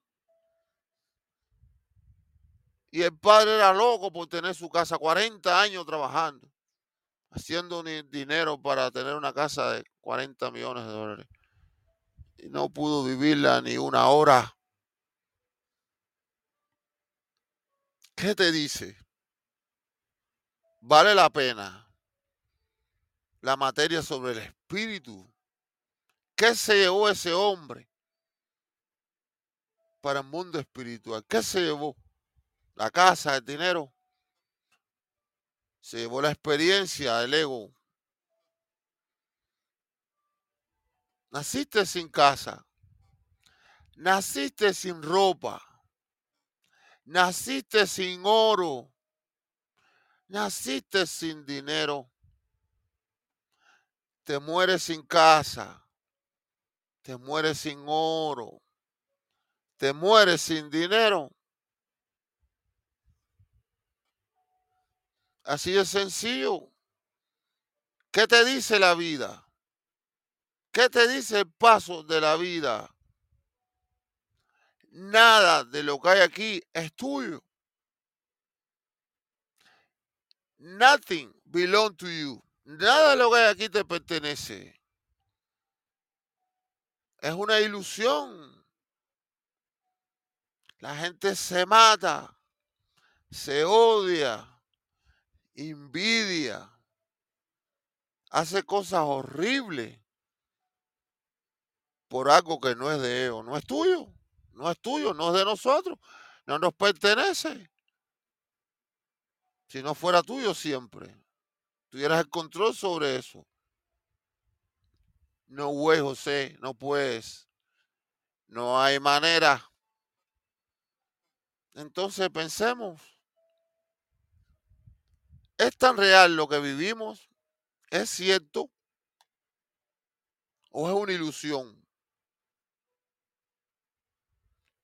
Y el padre era loco por tener su casa, 40 años trabajando, haciendo dinero para tener una casa de 40 millones de dólares. Y no pudo vivirla ni una hora. ¿Qué te dice? ¿Vale la pena la materia sobre el espíritu? ¿Qué se llevó ese hombre para el mundo espiritual? ¿Qué se llevó? La casa, el dinero. Se llevó la experiencia, el ego. Naciste sin casa. Naciste sin ropa. Naciste sin oro. Naciste sin dinero. Te mueres sin casa. Te mueres sin oro. Te mueres sin dinero. Así de sencillo. ¿Qué te dice la vida? ¿Qué te dice el paso de la vida? Nada de lo que hay aquí es tuyo. Nothing belongs to you. Nada de lo que hay aquí te pertenece. Es una ilusión. La gente se mata, se odia, envidia, hace cosas horribles por algo que no es de ellos, no es tuyo, no es tuyo, no es de nosotros, no nos pertenece. Si no fuera tuyo siempre, tuvieras el control sobre eso. No, güey, José, no puedes. No hay manera. Entonces pensemos. ¿Es tan real lo que vivimos? ¿Es cierto? ¿O es una ilusión?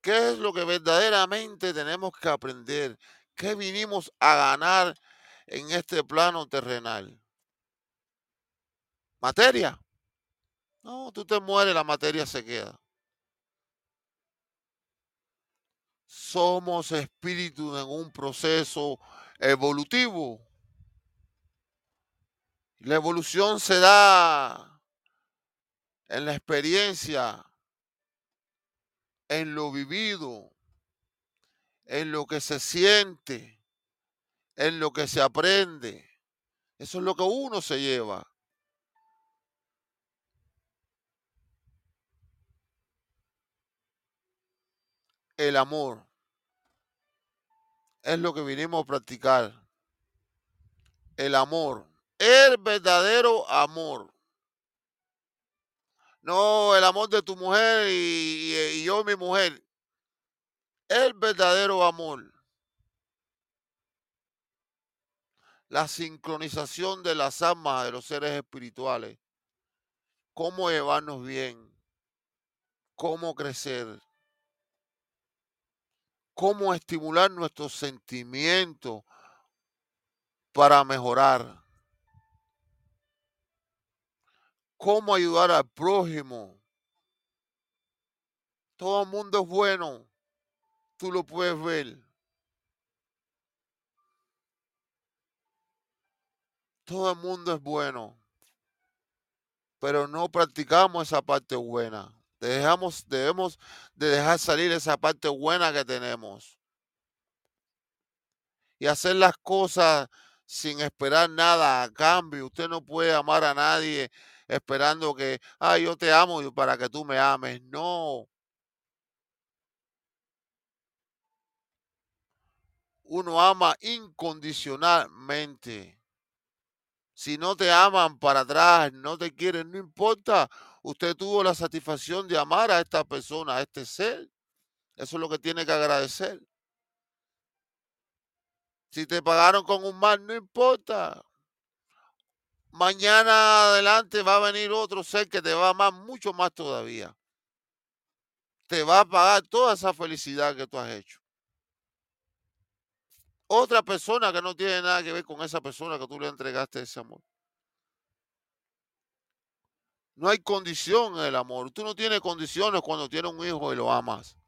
¿Qué es lo que verdaderamente tenemos que aprender? ¿Qué vinimos a ganar en este plano terrenal? ¿Materia? No, tú te mueres, la materia se queda. Somos espíritus en un proceso evolutivo. La evolución se da en la experiencia, en lo vivido, en lo que se siente, en lo que se aprende. Eso es lo que uno se lleva. el amor. Es lo que vinimos a practicar. El amor. El verdadero amor. No el amor de tu mujer y, yo mi mujer. El verdadero amor. La sincronización de las almas de los seres espirituales. Cómo llevarnos bien. Cómo crecer cómo estimular nuestros sentimientos para mejorar, cómo ayudar al prójimo. Todo el mundo es bueno, tú lo puedes ver. Todo el mundo es bueno, pero no practicamos esa parte buena. Dejamos, debemos de dejar salir esa parte buena que tenemos. Y hacer las cosas sin esperar nada a cambio. Usted no puede amar a nadie esperando que, ah, yo te amo para que tú me ames. No. Uno ama incondicionalmente. Si no te aman para atrás, no te quieren, no importa. Usted tuvo la satisfacción de amar a esta persona, a este ser. Eso es lo que tiene que agradecer. Si te pagaron con un mal, no importa. Mañana adelante va a venir otro ser que te va a amar mucho más todavía. Te va a pagar toda esa felicidad que tú has hecho. Otra persona que no tiene nada que ver con esa persona que tú le entregaste ese amor. No hay condición en el amor. Tú no tienes condiciones cuando tienes un hijo y lo amas.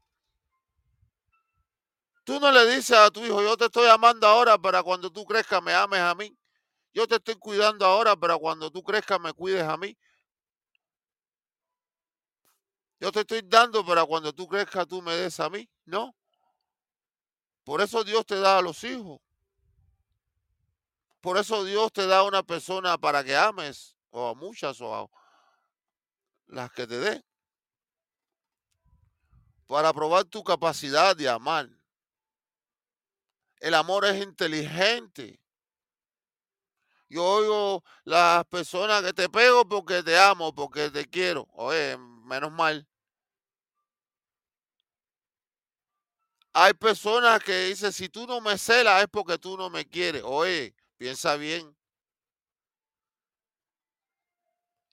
Tú no le dices a tu hijo, yo te estoy amando ahora para cuando tú crezcas me ames a mí. Yo te estoy cuidando ahora para cuando tú crezcas me cuides a mí. Yo te estoy dando para cuando tú crezcas tú me des a mí. No. Por eso Dios te da a los hijos. Por eso Dios te da a una persona para que ames, o a muchas, o a las que te dé. Para probar tu capacidad de amar. El amor es inteligente. Yo oigo las personas que te pego porque te amo, porque te quiero. Oye, menos mal. Hay personas que dicen, si tú no me celas es porque tú no me quieres. Oye, piensa bien.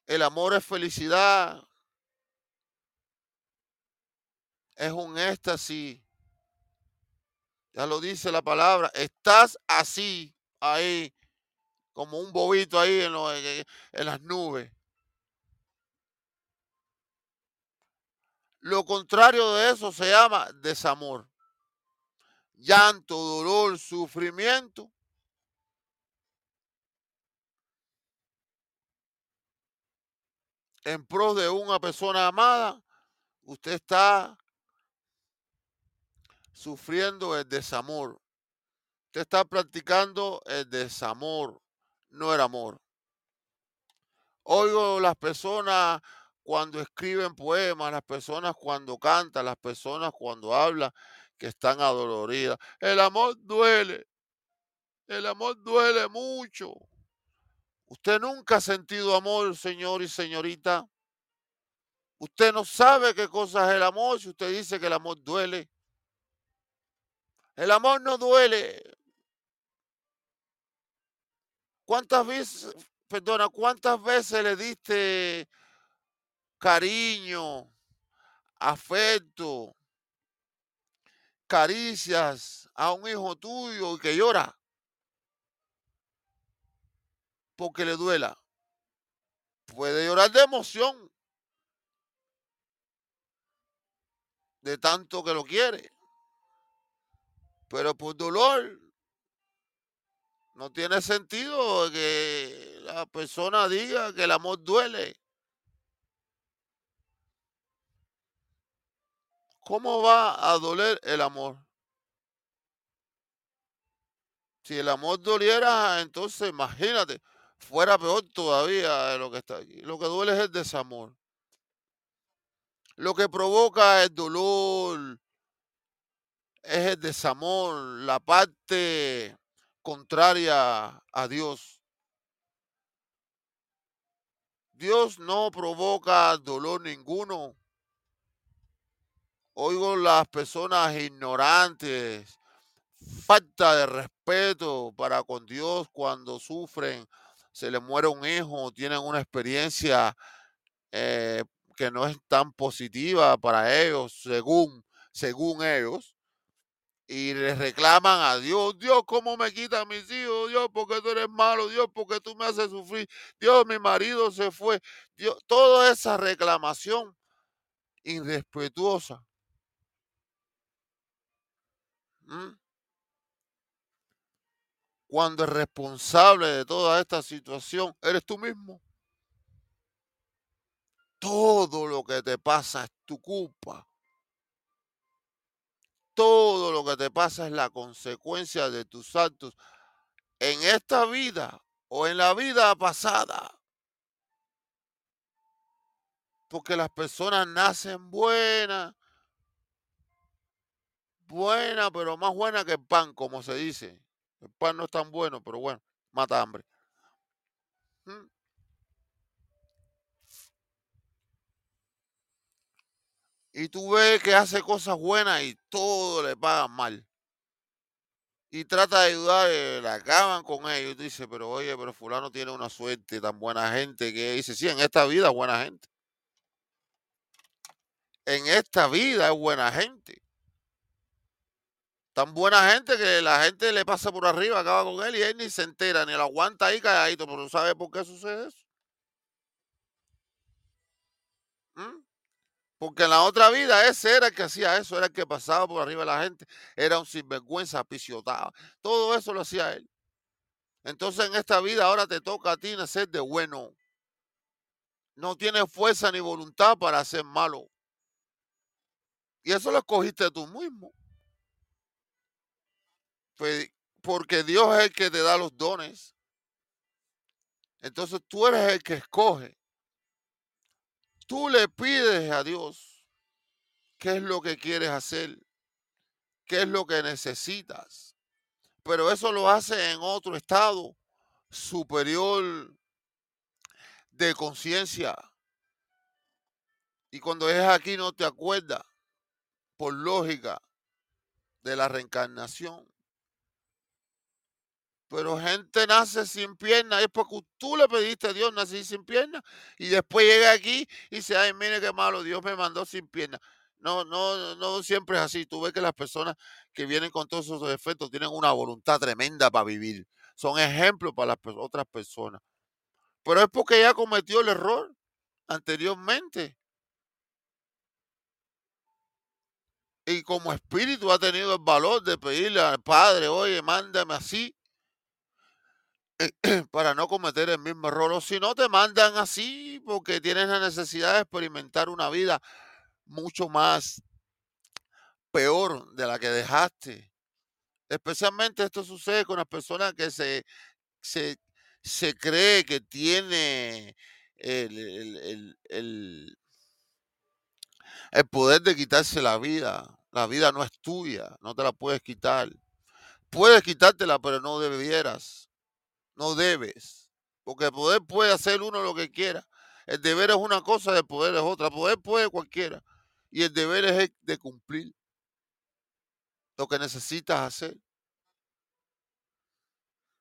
El amor es felicidad. Es un éxtasis. Ya lo dice la palabra. Estás así, ahí, como un bobito ahí en, las nubes. Lo contrario de eso se llama desamor llanto, dolor, sufrimiento. En pro de una persona amada, usted está sufriendo el desamor. Usted está practicando el desamor, no el amor. Oigo las personas cuando escriben poemas, las personas cuando cantan, las personas cuando hablan, que están adoloridas. El amor duele. El amor duele mucho. Usted nunca ha sentido amor, señor y señorita. Usted no sabe qué cosa es el amor si usted dice que el amor duele. El amor no duele. ¿Cuántas veces, perdona, cuántas veces le diste cariño, afecto, caricias a un hijo tuyo que llora porque le duela. Puede llorar de emoción, de tanto que lo quiere, pero por dolor no tiene sentido que la persona diga que el amor duele. ¿Cómo va a doler el amor? Si el amor doliera, entonces imagínate, fuera peor todavía de lo que está aquí. Lo que duele es el desamor. Lo que provoca el dolor, es el desamor, la parte contraria a Dios. Dios no provoca dolor ninguno. Oigo las personas ignorantes, falta de respeto para con Dios cuando sufren, se les muere un hijo, tienen una experiencia eh, que no es tan positiva para ellos, según, según ellos, y les reclaman a Dios, Dios, ¿cómo me quitan mis hijos? Dios, porque tú eres malo? Dios, porque tú me haces sufrir? Dios, mi marido se fue. Dios, toda esa reclamación irrespetuosa. Cuando el responsable de toda esta situación eres tú mismo. Todo lo que te pasa es tu culpa. Todo lo que te pasa es la consecuencia de tus actos en esta vida o en la vida pasada. Porque las personas nacen buenas, buenas, pero más buenas que el pan, como se dice. El pan no es tan bueno, pero bueno, mata hambre. ¿Mm? Y tú ves que hace cosas buenas y todo le pagan mal. Y trata de ayudar, eh, la acaban con ellos. Y tú dices, pero oye, pero fulano tiene una suerte, tan buena gente, que dice, sí, en esta vida es buena gente. En esta vida es buena gente. Tan buena gente que la gente le pasa por arriba, acaba con él y él ni se entera, ni lo aguanta ahí calladito, pero ¿sabe por qué sucede eso? ¿Mm? Porque en la otra vida ese era el que hacía eso, era el que pasaba por arriba de la gente, era un sinvergüenza, pisotaba. Todo eso lo hacía él. Entonces en esta vida ahora te toca a ti nacer de bueno. No tienes fuerza ni voluntad para hacer malo. Y eso lo escogiste tú mismo. Pues, porque Dios es el que te da los dones. Entonces tú eres el que escoge tú le pides a Dios qué es lo que quieres hacer, qué es lo que necesitas. Pero eso lo hace en otro estado superior de conciencia. Y cuando es aquí no te acuerdas, por lógica, de la reencarnación. Pero gente nace sin piernas, es porque tú le pediste a Dios nací sin piernas y después llega aquí y dice, ay, mire qué malo, Dios me mandó sin piernas. No, no, no siempre es así. Tú ves que las personas que vienen con todos esos defectos tienen una voluntad tremenda para vivir. Son ejemplos para las otras personas. Pero es porque ella cometió el error anteriormente. Y como espíritu ha tenido el valor de pedirle al Padre, oye, mándame así para no cometer el mismo error. O si no, te mandan así porque tienes la necesidad de experimentar una vida mucho más peor de la que dejaste. Especialmente esto sucede con las personas que se, se, se cree que tiene el, el, el, el poder de quitarse la vida. La vida no es tuya, no te la puedes quitar. Puedes quitártela, pero no debieras no debes. Porque el poder puede hacer uno lo que quiera. El deber es una cosa, el poder es otra. El poder puede cualquiera. Y el deber es de cumplir lo que necesitas hacer.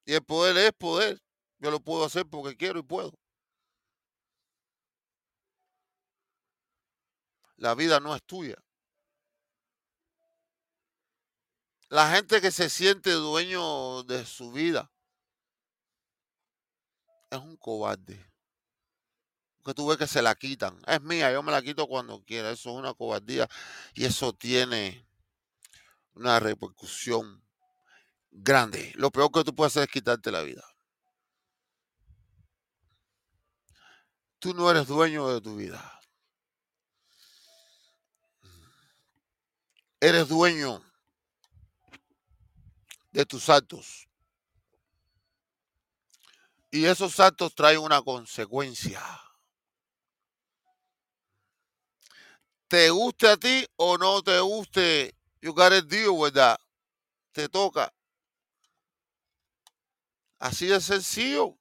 Y el poder es poder. Yo lo puedo hacer porque quiero y puedo. La vida no es tuya. La gente que se siente dueño de su vida es un cobarde. Que tú ves que se la quitan. Es mía, yo me la quito cuando quiera. Eso es una cobardía. Y eso tiene una repercusión grande. Lo peor que tú puedes hacer es quitarte la vida. Tú no eres dueño de tu vida. Eres dueño de tus actos. Y esos actos traen una consecuencia. Te guste a ti o no te guste You gotta deal with that. Te toca. Así de sencillo.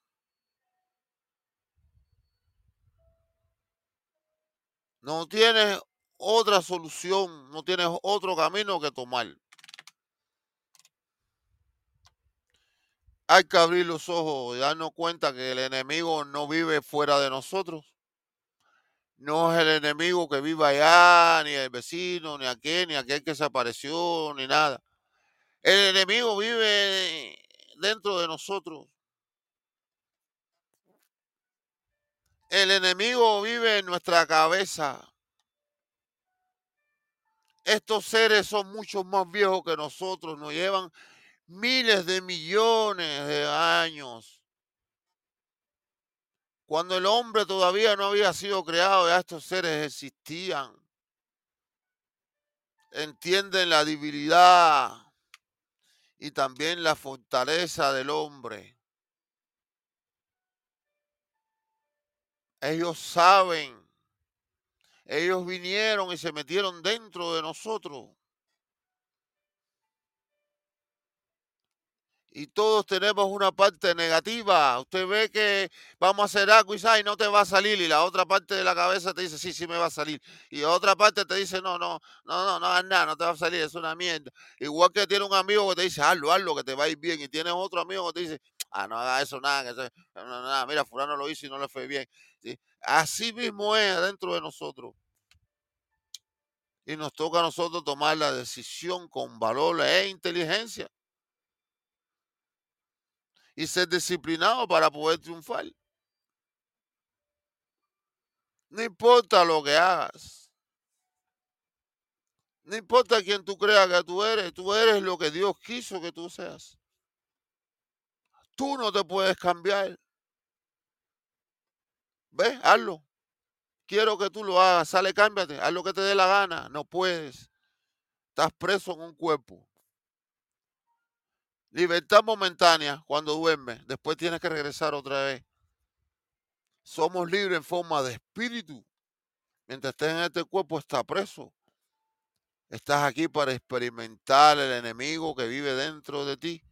No tienes otra solución, no tienes otro camino que tomar. Hay que abrir los ojos y darnos cuenta que el enemigo no vive fuera de nosotros. No es el enemigo que vive allá, ni el vecino, ni aquel, ni aquel que se apareció, ni nada. El enemigo vive dentro de nosotros. El enemigo vive en nuestra cabeza. Estos seres son mucho más viejos que nosotros, nos llevan miles de millones de años. Cuando el hombre todavía no había sido creado, ya estos seres existían. Entienden la debilidad y también la fortaleza del hombre. Ellos saben. Ellos vinieron y se metieron dentro de nosotros. Y todos tenemos una parte negativa. Usted ve que vamos a hacer algo y no te va a salir y la otra parte de la cabeza te dice sí, sí me va a salir. Y otra parte te dice no, no, no, no, no, nada, no te va a salir, es una mierda. Igual que tiene un amigo que te dice hazlo, hazlo, que te va a ir bien. Y tienes otro amigo que te dice ah, no haga eso, nada, que nada, mira, fulano lo hizo y no le fue bien. Así mismo es dentro de nosotros. Y nos toca a nosotros tomar la decisión con valor e inteligencia y ser disciplinado para poder triunfar. No importa lo que hagas. No importa quién tú creas que tú eres, tú eres lo que Dios quiso que tú seas. Tú no te puedes cambiar. Ve, hazlo. Quiero que tú lo hagas. Sale, cámbiate. Haz lo que te dé la gana. No puedes. Estás preso en un cuerpo. Libertad momentánea cuando duermes, después tienes que regresar otra vez. Somos libres en forma de espíritu. Mientras estés en este cuerpo, está preso. Estás aquí para experimentar el enemigo que vive dentro de ti.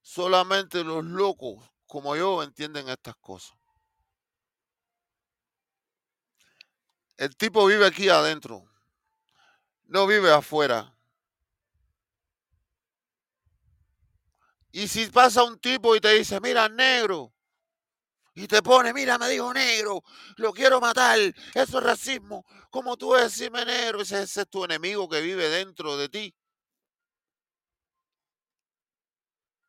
Solamente los locos como yo entienden estas cosas. El tipo vive aquí adentro. No vive afuera. Y si pasa un tipo y te dice, mira, negro, y te pone, mira, me dijo negro, lo quiero matar, eso es racismo, como tú decirme negro, ese, ese es tu enemigo que vive dentro de ti.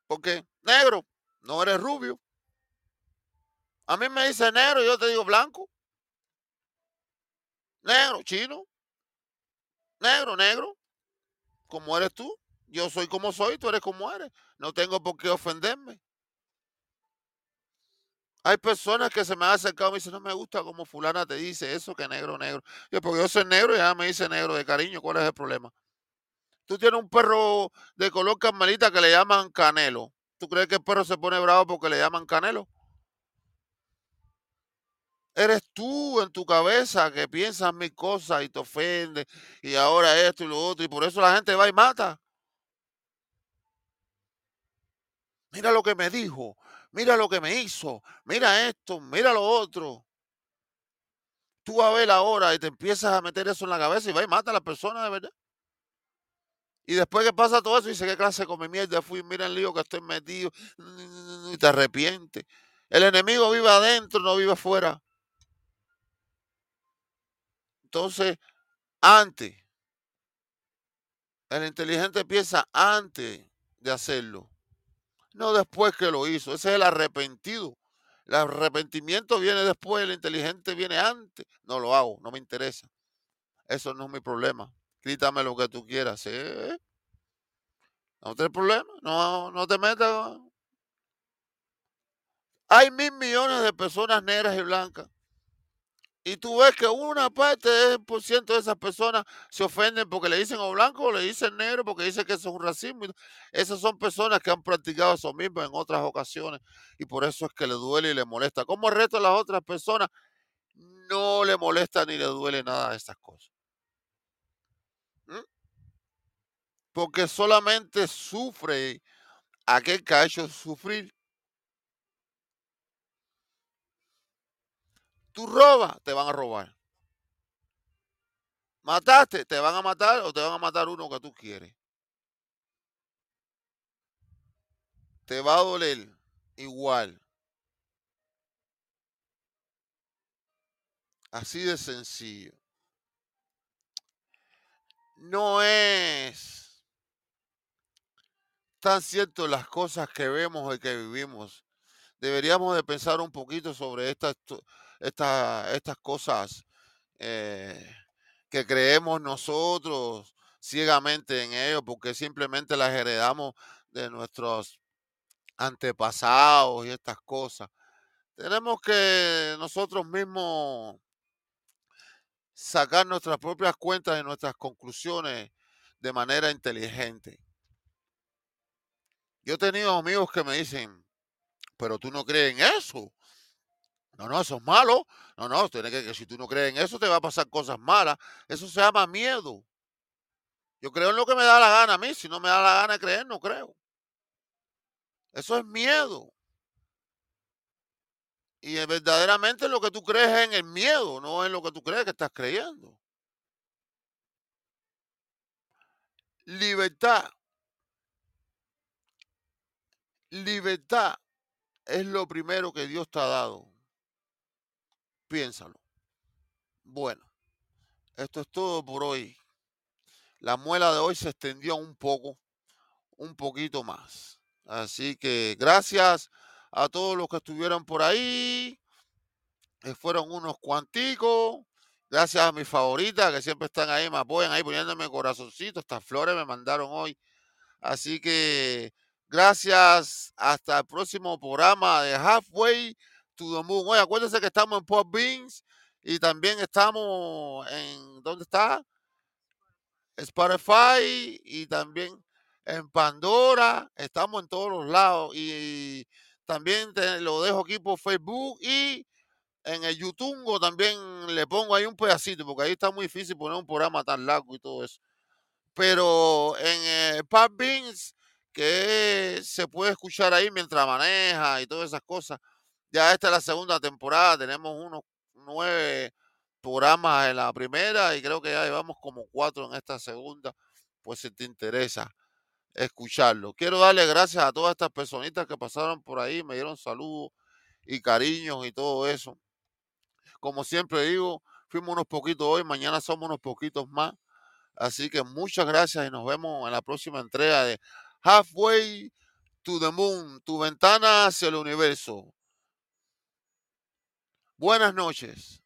Porque negro, no eres rubio. A mí me dice negro y yo te digo blanco. Negro, chino. Negro, negro. Como eres tú. Yo soy como soy, tú eres como eres. No tengo por qué ofenderme. Hay personas que se me han acercado y me dicen, no me gusta como fulana te dice eso, que negro, negro. Yo, porque yo soy negro y ya me dice negro de cariño. ¿Cuál es el problema? Tú tienes un perro de color carmelita que le llaman canelo. ¿Tú crees que el perro se pone bravo porque le llaman canelo? Eres tú en tu cabeza que piensas mil cosas y te ofende y ahora esto y lo otro y por eso la gente va y mata. Mira lo que me dijo, mira lo que me hizo, mira esto, mira lo otro. Tú a ver ahora y te empiezas a meter eso en la cabeza y va y mata a la persona de verdad. Y después que pasa todo eso, dice, ¿qué clase come mierda fui? Mira el lío que estoy metido. Y te arrepientes. El enemigo vive adentro, no vive afuera. Entonces, antes, el inteligente piensa antes de hacerlo, no después que lo hizo. Ese es el arrepentido. El arrepentimiento viene después, el inteligente viene antes. No lo hago, no me interesa. Eso no es mi problema. Quítame lo que tú quieras. No tienes problema, no, no te metas. Hay mil millones de personas negras y blancas y tú ves que una parte del por ciento de esas personas se ofenden porque le dicen o blanco o le dicen negro porque dicen que eso es un racismo. Esas son personas que han practicado eso mismo en otras ocasiones y por eso es que le duele y le molesta. Como el resto de las otras personas no le molesta ni le duele nada de estas cosas. ¿Mm? Porque solamente sufre aquel que ha hecho sufrir. Tú robas, te van a robar. Mataste, te van a matar o te van a matar uno que tú quieres. Te va a doler igual. Así de sencillo. No es tan cierto las cosas que vemos y que vivimos. Deberíamos de pensar un poquito sobre estas, estas cosas eh, que creemos nosotros ciegamente en ellos porque simplemente las heredamos de nuestros antepasados y estas cosas. Tenemos que nosotros mismos sacar nuestras propias cuentas y nuestras conclusiones de manera inteligente. Yo he tenido amigos que me dicen, pero tú no crees en eso. No, no, eso es malo. No, no, tiene que, si tú no crees en eso te va a pasar cosas malas. Eso se llama miedo. Yo creo en lo que me da la gana a mí. Si no me da la gana de creer, no creo. Eso es miedo. Y verdaderamente lo que tú crees es en el miedo, no en lo que tú crees que estás creyendo. Libertad. Libertad es lo primero que Dios te ha dado. Piénsalo. Bueno, esto es todo por hoy. La muela de hoy se extendió un poco, un poquito más. Así que gracias a todos los que estuvieron por ahí. Eh, fueron unos cuanticos. Gracias a mis favoritas que siempre están ahí, me apoyan ahí poniéndome corazoncito. Estas flores me mandaron hoy. Así que gracias. Hasta el próximo programa de Halfway to the Moon. Oye, acuérdense que estamos en Pop Beans y también estamos en. ¿Dónde está? Spotify y también en Pandora. Estamos en todos los lados. Y también te lo dejo aquí por Facebook y en el YouTube también le pongo ahí un pedacito, porque ahí está muy difícil poner un programa tan largo y todo eso. Pero en eh, Pub Beans, que se puede escuchar ahí mientras maneja y todas esas cosas. Ya esta es la segunda temporada, tenemos unos nueve programas en la primera y creo que ya llevamos como cuatro en esta segunda, pues si te interesa escucharlo. Quiero darle gracias a todas estas personitas que pasaron por ahí, me dieron saludos y cariños y todo eso. Como siempre digo, fuimos unos poquitos hoy, mañana somos unos poquitos más. Así que muchas gracias y nos vemos en la próxima entrega de Halfway to the Moon, tu ventana hacia el universo. Buenas noches.